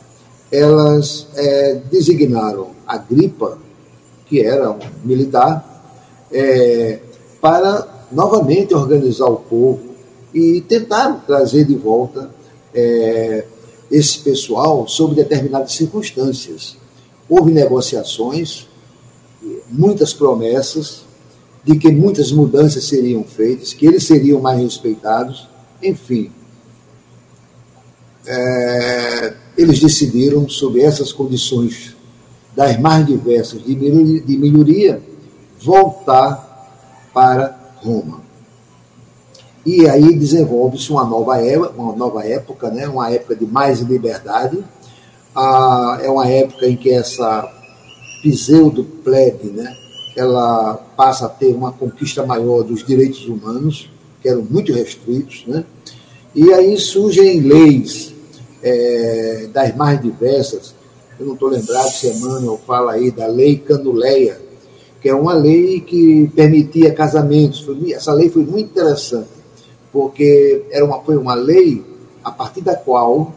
elas é, designaram Agripa, que era um militar, é, para novamente organizar o povo e tentaram trazer de volta é, esse pessoal sob determinadas circunstâncias. Houve negociações, muitas promessas de que muitas mudanças seriam feitas, que eles seriam mais respeitados, enfim. É, eles decidiram, sob essas condições das mais diversas de melhoria, voltar para Roma. E aí desenvolve-se uma nova época, uma nova época, né? uma época de mais liberdade. Ah, é uma época em que essa pseudo-plebe, né? Ela passa a ter uma conquista maior dos direitos humanos, que eram muito restritos, né? e aí surgem leis é, das mais diversas, eu não estou lembrado se Emmanuel fala aí da lei Canuleia, que é uma lei que permitia casamentos. Essa lei foi muito interessante, porque era uma, foi uma lei a partir da qual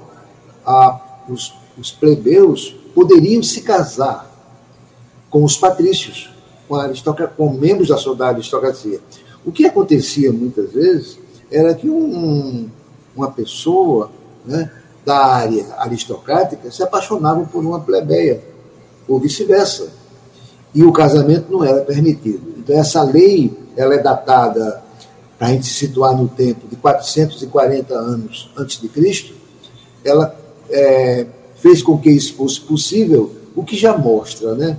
a, os, os plebeus poderiam se casar com os patrícios, com, com membros da, da aristocracia. O que acontecia muitas vezes era que um, uma pessoa né, da área aristocrática se apaixonava por uma plebeia, ou vice-versa. E o casamento não era permitido. Então, essa lei ela é datada, para a gente se situar no tempo, de 440 anos antes de Cristo, ela é, fez com que isso fosse possível, o que já mostra né,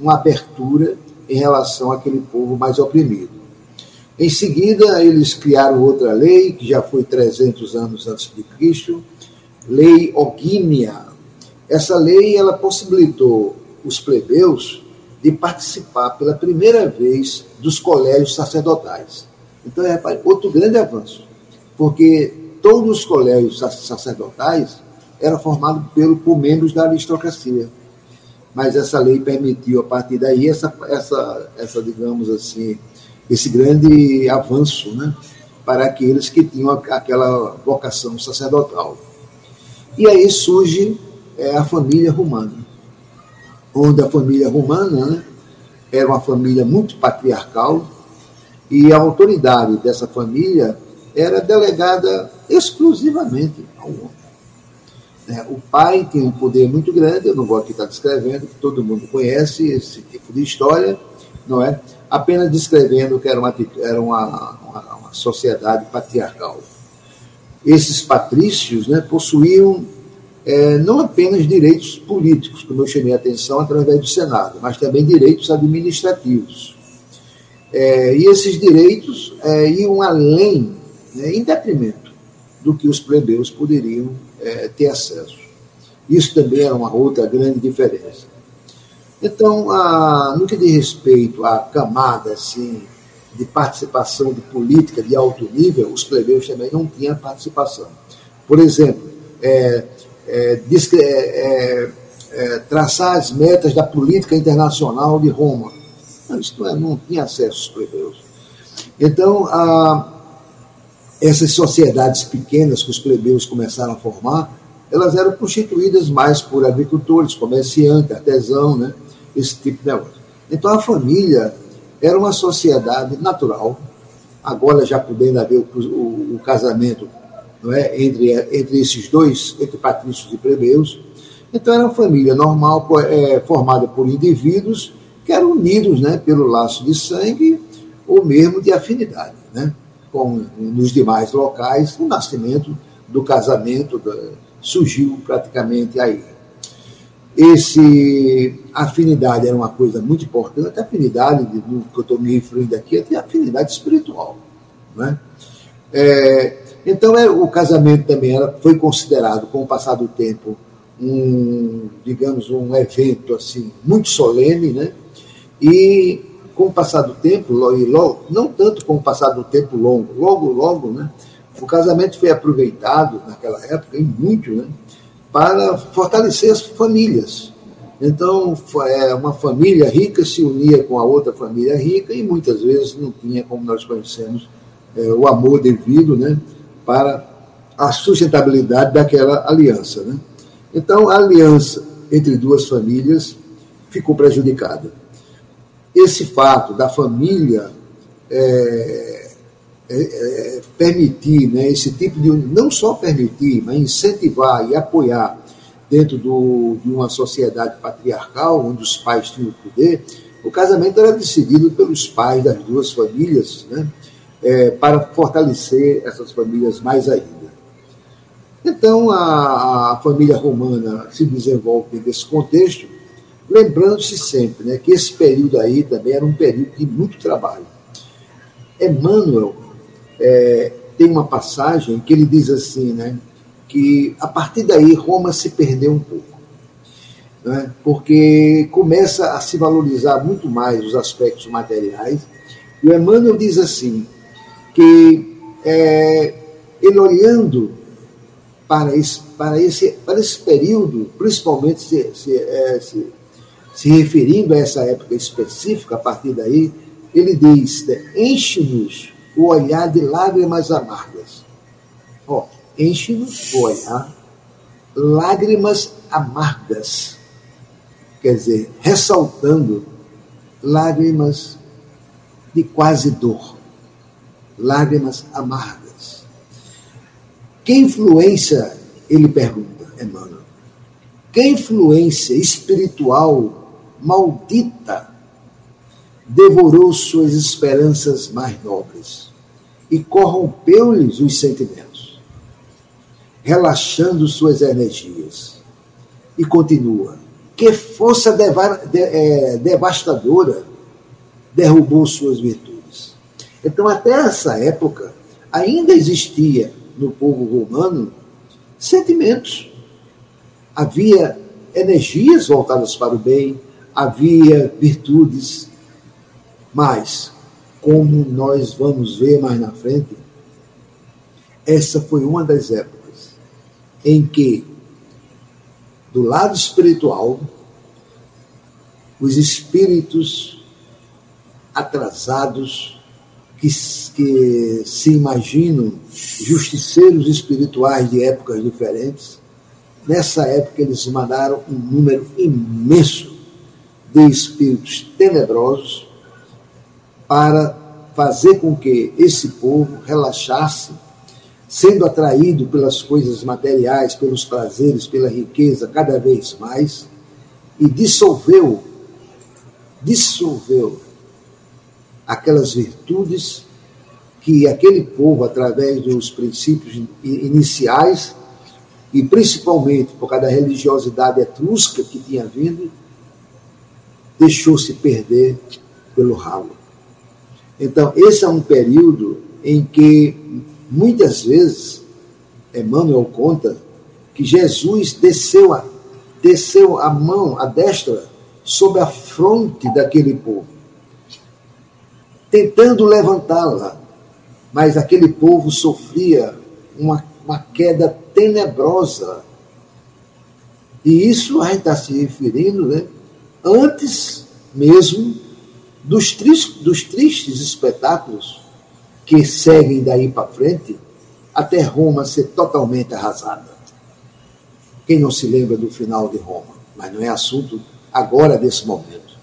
uma abertura em relação àquele povo mais oprimido. Em seguida, eles criaram outra lei, que já foi 300 anos antes de Cristo, Lei Ogímia. Essa lei ela possibilitou os plebeus de participar pela primeira vez dos colégios sacerdotais. Então é outro grande avanço, porque todos os colégios sacerdotais eram formados pelo, por membros da aristocracia mas essa lei permitiu, a partir daí, essa, essa, essa digamos assim, esse grande avanço né, para aqueles que tinham aquela vocação sacerdotal. E aí surge é, a família romana, onde a família romana né, era uma família muito patriarcal e a autoridade dessa família era delegada exclusivamente ao homem. É, o pai tinha um poder muito grande, eu não vou aqui estar descrevendo, que todo mundo conhece esse tipo de história, não é? Apenas descrevendo que era uma, era uma, uma, uma sociedade patriarcal. Esses patrícios né, possuíam é, não apenas direitos políticos, como eu chamei a atenção através do Senado, mas também direitos administrativos. É, e esses direitos é, iam além, né, em detrimento do que os plebeus poderiam é, ter acesso. Isso também era uma outra grande diferença. Então, a, no que diz respeito à camada assim, de participação de política de alto nível, os plebeus também não tinham participação. Por exemplo, é, é, é, é, é, traçar as metas da política internacional de Roma. Isso não, é, não tinha acesso aos plebeus. Então, a, essas sociedades pequenas que os plebeus começaram a formar, elas eram constituídas mais por agricultores, comerciantes, artesão, né? esse tipo de negócio. Então a família era uma sociedade natural, agora já podendo haver o, o, o casamento não é, entre, entre esses dois, entre patrícios e plebeus. Então era uma família normal, é, formada por indivíduos que eram unidos né, pelo laço de sangue ou mesmo de afinidade. Né? Como nos demais locais, o nascimento do casamento surgiu praticamente aí. Esse afinidade era uma coisa muito importante, a afinidade no que eu estou me referindo aqui é a afinidade espiritual. Né? É, então é, o casamento também era, foi considerado, com o passar do tempo, um, digamos, um evento assim muito solene, né? E com o passar do tempo, e logo, não tanto com o passar do tempo longo, logo, logo, né, o casamento foi aproveitado naquela época, e muito, né, para fortalecer as famílias. Então, é, uma família rica se unia com a outra família rica e muitas vezes não tinha, como nós conhecemos, é, o amor devido né, para a sustentabilidade daquela aliança. Né? Então, a aliança entre duas famílias ficou prejudicada esse fato da família é, é, é, permitir né, esse tipo de. não só permitir, mas incentivar e apoiar dentro do, de uma sociedade patriarcal, onde os pais tinham o poder, o casamento era decidido pelos pais das duas famílias, né, é, para fortalecer essas famílias mais ainda. Então, a, a família romana se desenvolve nesse contexto, lembrando-se sempre né, que esse período aí também era um período de muito trabalho. Emmanuel é, tem uma passagem que ele diz assim, né, que a partir daí Roma se perdeu um pouco. Né, porque começa a se valorizar muito mais os aspectos materiais. E o Emmanuel diz assim, que é, ele olhando para esse, para esse, para esse período, principalmente se, se, é, se, se referindo a essa época específica, a partir daí, ele diz: né, enche-nos o olhar de lágrimas amargas. Ó, enche-nos o olhar lágrimas amargas. Quer dizer, ressaltando lágrimas de quase dor, lágrimas amargas. Que influência, ele pergunta, Emmanuel, que influência espiritual maldita devorou suas esperanças mais nobres e corrompeu-lhes os sentimentos, relaxando suas energias. E continua: que força de, é, devastadora derrubou suas virtudes. Então, até essa época, ainda existia no povo romano sentimentos. Havia energias voltadas para o bem, havia virtudes mas, como nós vamos ver mais na frente, essa foi uma das épocas em que, do lado espiritual, os espíritos atrasados, que, que se imaginam justiceiros espirituais de épocas diferentes, nessa época eles mandaram um número imenso de espíritos tenebrosos para fazer com que esse povo relaxasse, sendo atraído pelas coisas materiais, pelos prazeres, pela riqueza cada vez mais, e dissolveu, dissolveu aquelas virtudes que aquele povo, através dos princípios iniciais, e principalmente por causa da religiosidade etrusca que tinha vindo, deixou-se perder pelo ralo. Então, esse é um período em que, muitas vezes, Emmanuel conta que Jesus desceu a, desceu a mão, a destra, sobre a fronte daquele povo, tentando levantá-la, mas aquele povo sofria uma, uma queda tenebrosa. E isso a gente está se referindo né, antes mesmo dos, tristes, dos tristes espetáculos que seguem daí para frente, até Roma ser totalmente arrasada. Quem não se lembra do final de Roma? Mas não é assunto agora desse momento.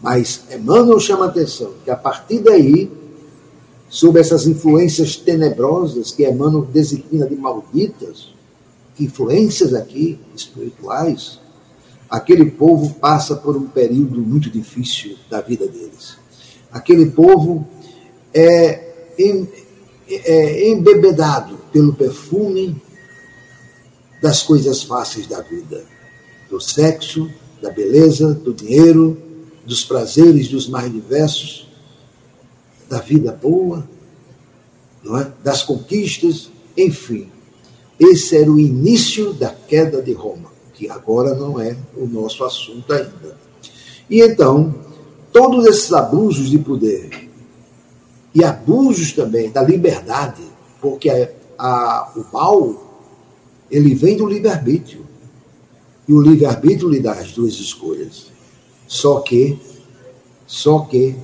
Mas Emmanuel chama a atenção que a partir daí, sob essas influências tenebrosas que Emmanuel designa de malditas, influências aqui espirituais, aquele povo passa por um período muito difícil da vida deles. Aquele povo é, é embebedado pelo perfume das coisas fáceis da vida, do sexo, da beleza, do dinheiro, dos prazeres dos mais diversos, da vida boa, é? das conquistas, enfim. Esse era o início da queda de Roma que agora não é o nosso assunto ainda. E então, todos esses abusos de poder e abusos também da liberdade, porque a, a, o mal ele vem do livre-arbítrio. E o livre-arbítrio lhe dá as duas escolhas. Só que, só que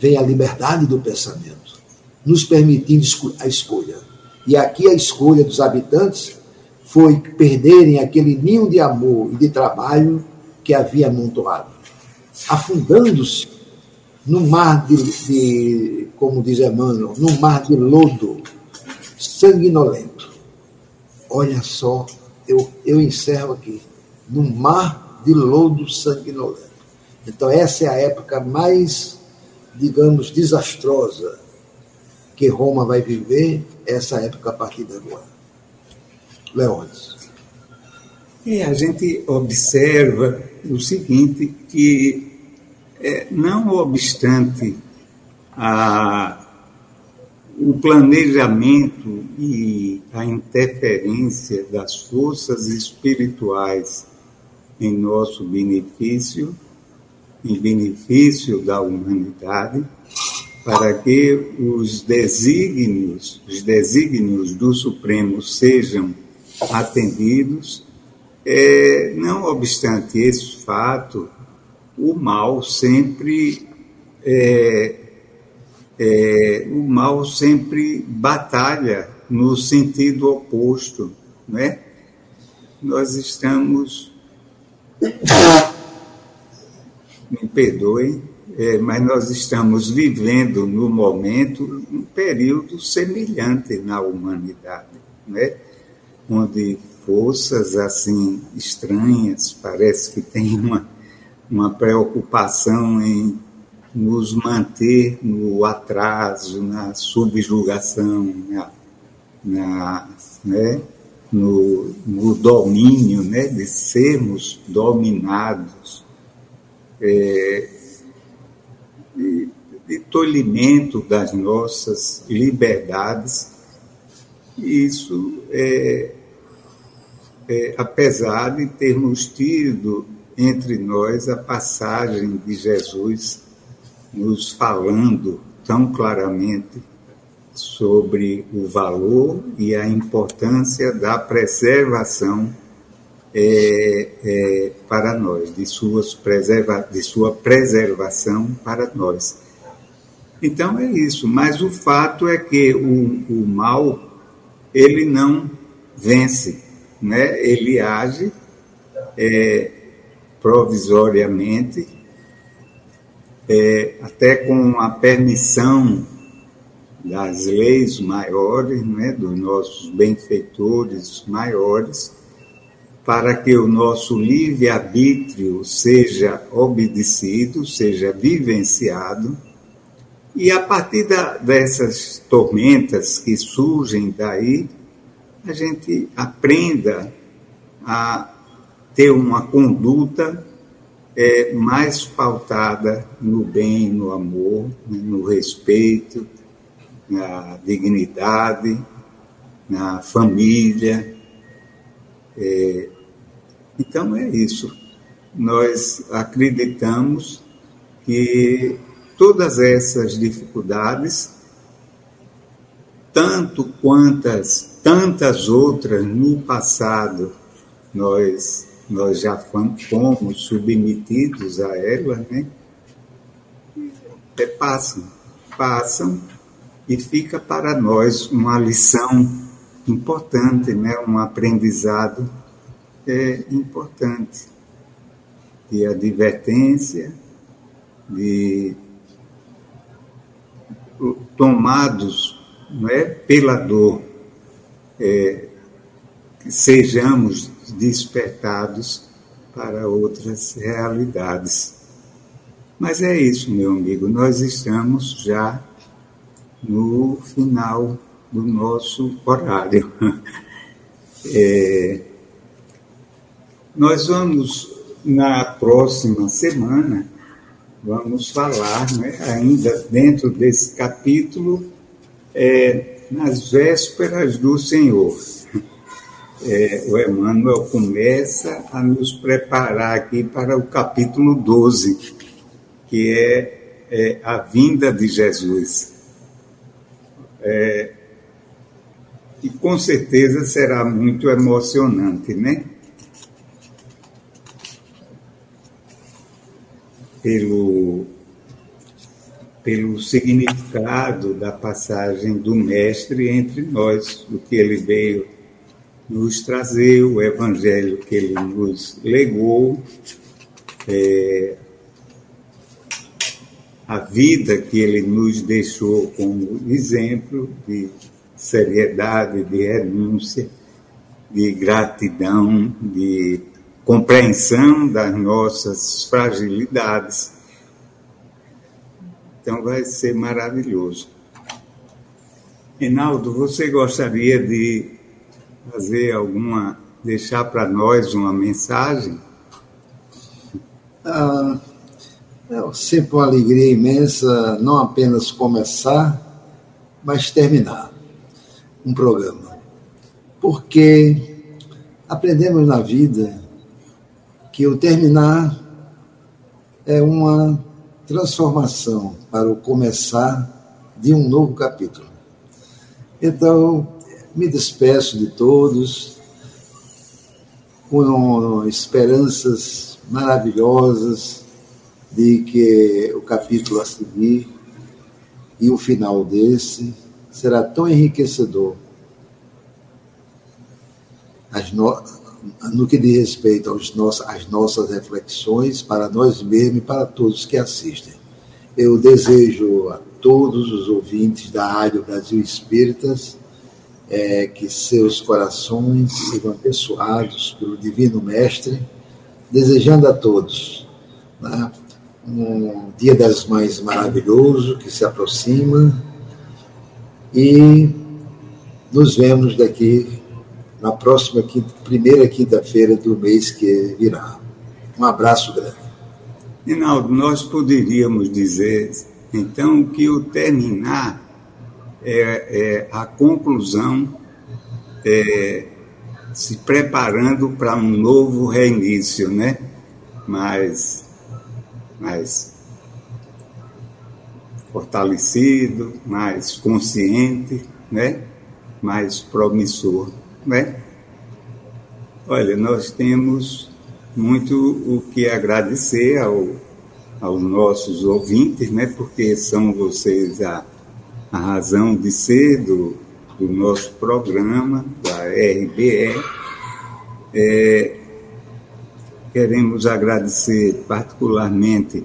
vem a liberdade do pensamento, nos permitindo a escolha. E aqui a escolha dos habitantes foi perderem aquele ninho de amor e de trabalho que havia amontoado, afundando-se no mar de, de, como diz Emmanuel, no mar de lodo sanguinolento. Olha só, eu, eu encerro aqui, no mar de lodo sanguinolento. Então, essa é a época mais, digamos, desastrosa que Roma vai viver, essa época a partir de agora. Leões. E a gente observa o seguinte, que é, não obstante a, o planejamento e a interferência das forças espirituais em nosso benefício, em benefício da humanidade, para que os desígnios, os desígnios do Supremo sejam atendidos, é, não obstante esse fato, o mal sempre é, é, o mal sempre batalha no sentido oposto, né? Nós estamos me perdoem, é, mas nós estamos vivendo no momento um período semelhante na humanidade, né? Onde forças assim estranhas parece que tem uma uma preocupação em nos manter no atraso, na subjugação, na, na né, no, no, domínio, né, de sermos dominados, é, de, de tolhimento das nossas liberdades. Isso é, é, apesar de termos tido entre nós a passagem de Jesus nos falando tão claramente sobre o valor e a importância da preservação é, é, para nós, de, suas preserva, de sua preservação para nós. Então é isso, mas o fato é que o, o mal, ele não vence, né? ele age é, provisoriamente, é, até com a permissão das leis maiores, né, dos nossos benfeitores maiores, para que o nosso livre-arbítrio seja obedecido, seja vivenciado, e a partir da, dessas tormentas que surgem daí, a gente aprenda a ter uma conduta é, mais pautada no bem, no amor, né, no respeito, na dignidade, na família. É, então é isso. Nós acreditamos que todas essas dificuldades, tanto quantas tantas outras no passado, nós nós já fomos submetidos a ela, né? É, passam, passam e fica para nós uma lição importante, né? Um aprendizado é, importante de advertência, de tomados não é, pela dor, é, sejamos despertados para outras realidades. Mas é isso, meu amigo, nós estamos já no final do nosso horário. É, nós vamos, na próxima semana, vamos falar, né, ainda dentro desse capítulo, é, nas vésperas do Senhor é, o Emmanuel começa a nos preparar aqui para o capítulo 12, que é, é a vinda de Jesus. É, e com certeza será muito emocionante, né? Pelo, pelo significado da passagem do Mestre entre nós, o que ele veio nos trazer o evangelho que ele nos legou, é, a vida que ele nos deixou como exemplo de seriedade, de renúncia, de gratidão, de compreensão das nossas fragilidades. Então vai ser maravilhoso. Reinaldo, você gostaria de fazer alguma deixar para nós uma mensagem? Ah, é sempre uma alegria imensa não apenas começar, mas terminar um programa. Porque aprendemos na vida que o terminar é uma transformação para o começar de um novo capítulo. Então, me despeço de todos com esperanças maravilhosas de que o capítulo a seguir e o final desse será tão enriquecedor no, no que diz respeito aos nosso, às nossas reflexões para nós mesmos e para todos que assistem. Eu desejo a todos os ouvintes da Rádio Brasil Espíritas é, que seus corações sejam abençoados pelo Divino Mestre, desejando a todos né, um Dia das Mães maravilhoso que se aproxima e nos vemos daqui na próxima quinta, primeira quinta-feira do mês que virá. Um abraço grande. Rinaldo, nós poderíamos dizer, então, que o terminar é, é a conclusão, é, se preparando para um novo reinício, né? Mais, mais fortalecido, mais consciente, né? Mais promissor, né? Olha, nós temos muito o que agradecer ao, aos nossos ouvintes, né? Porque são vocês a a razão de ser do, do nosso programa, da RBE. É, queremos agradecer particularmente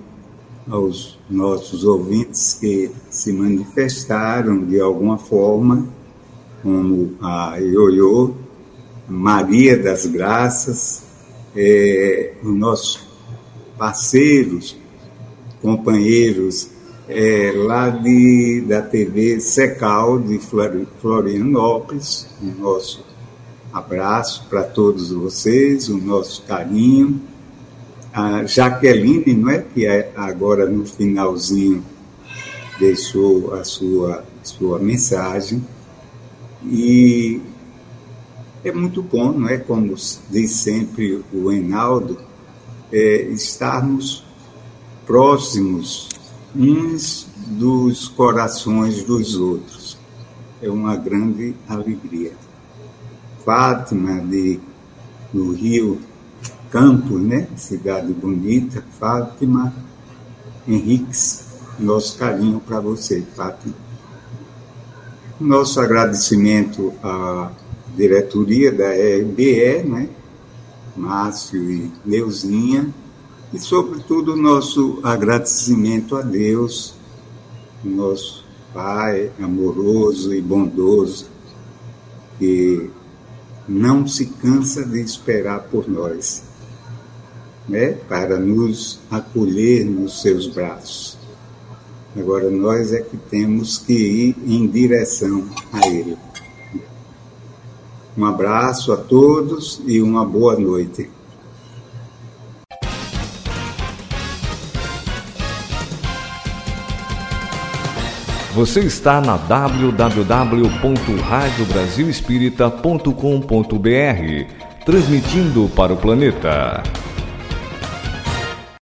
aos nossos ouvintes que se manifestaram de alguma forma, como a Ioiô, Maria das Graças, é, os nossos parceiros, companheiros é, lá de, da TV Secal de Florianópolis. O nosso abraço para todos vocês, o nosso carinho. A Jaqueline, não é? que é agora no finalzinho deixou a sua, sua mensagem. E é muito bom, não é? Como diz sempre o Enaldo, é, estarmos próximos uns dos corações dos outros. É uma grande alegria. Fátima, de, do Rio Campos, né? cidade bonita, Fátima Henriques, nosso carinho para você, Fátima. Nosso agradecimento à diretoria da RBE, né? Márcio e Leuzinha, e, sobretudo, nosso agradecimento a Deus, nosso Pai amoroso e bondoso, que não se cansa de esperar por nós, né? para nos acolher nos seus braços. Agora, nós é que temos que ir em direção a Ele. Um abraço a todos e uma boa noite. Você está na www.radiobrasilespírita.com.br, transmitindo para o planeta.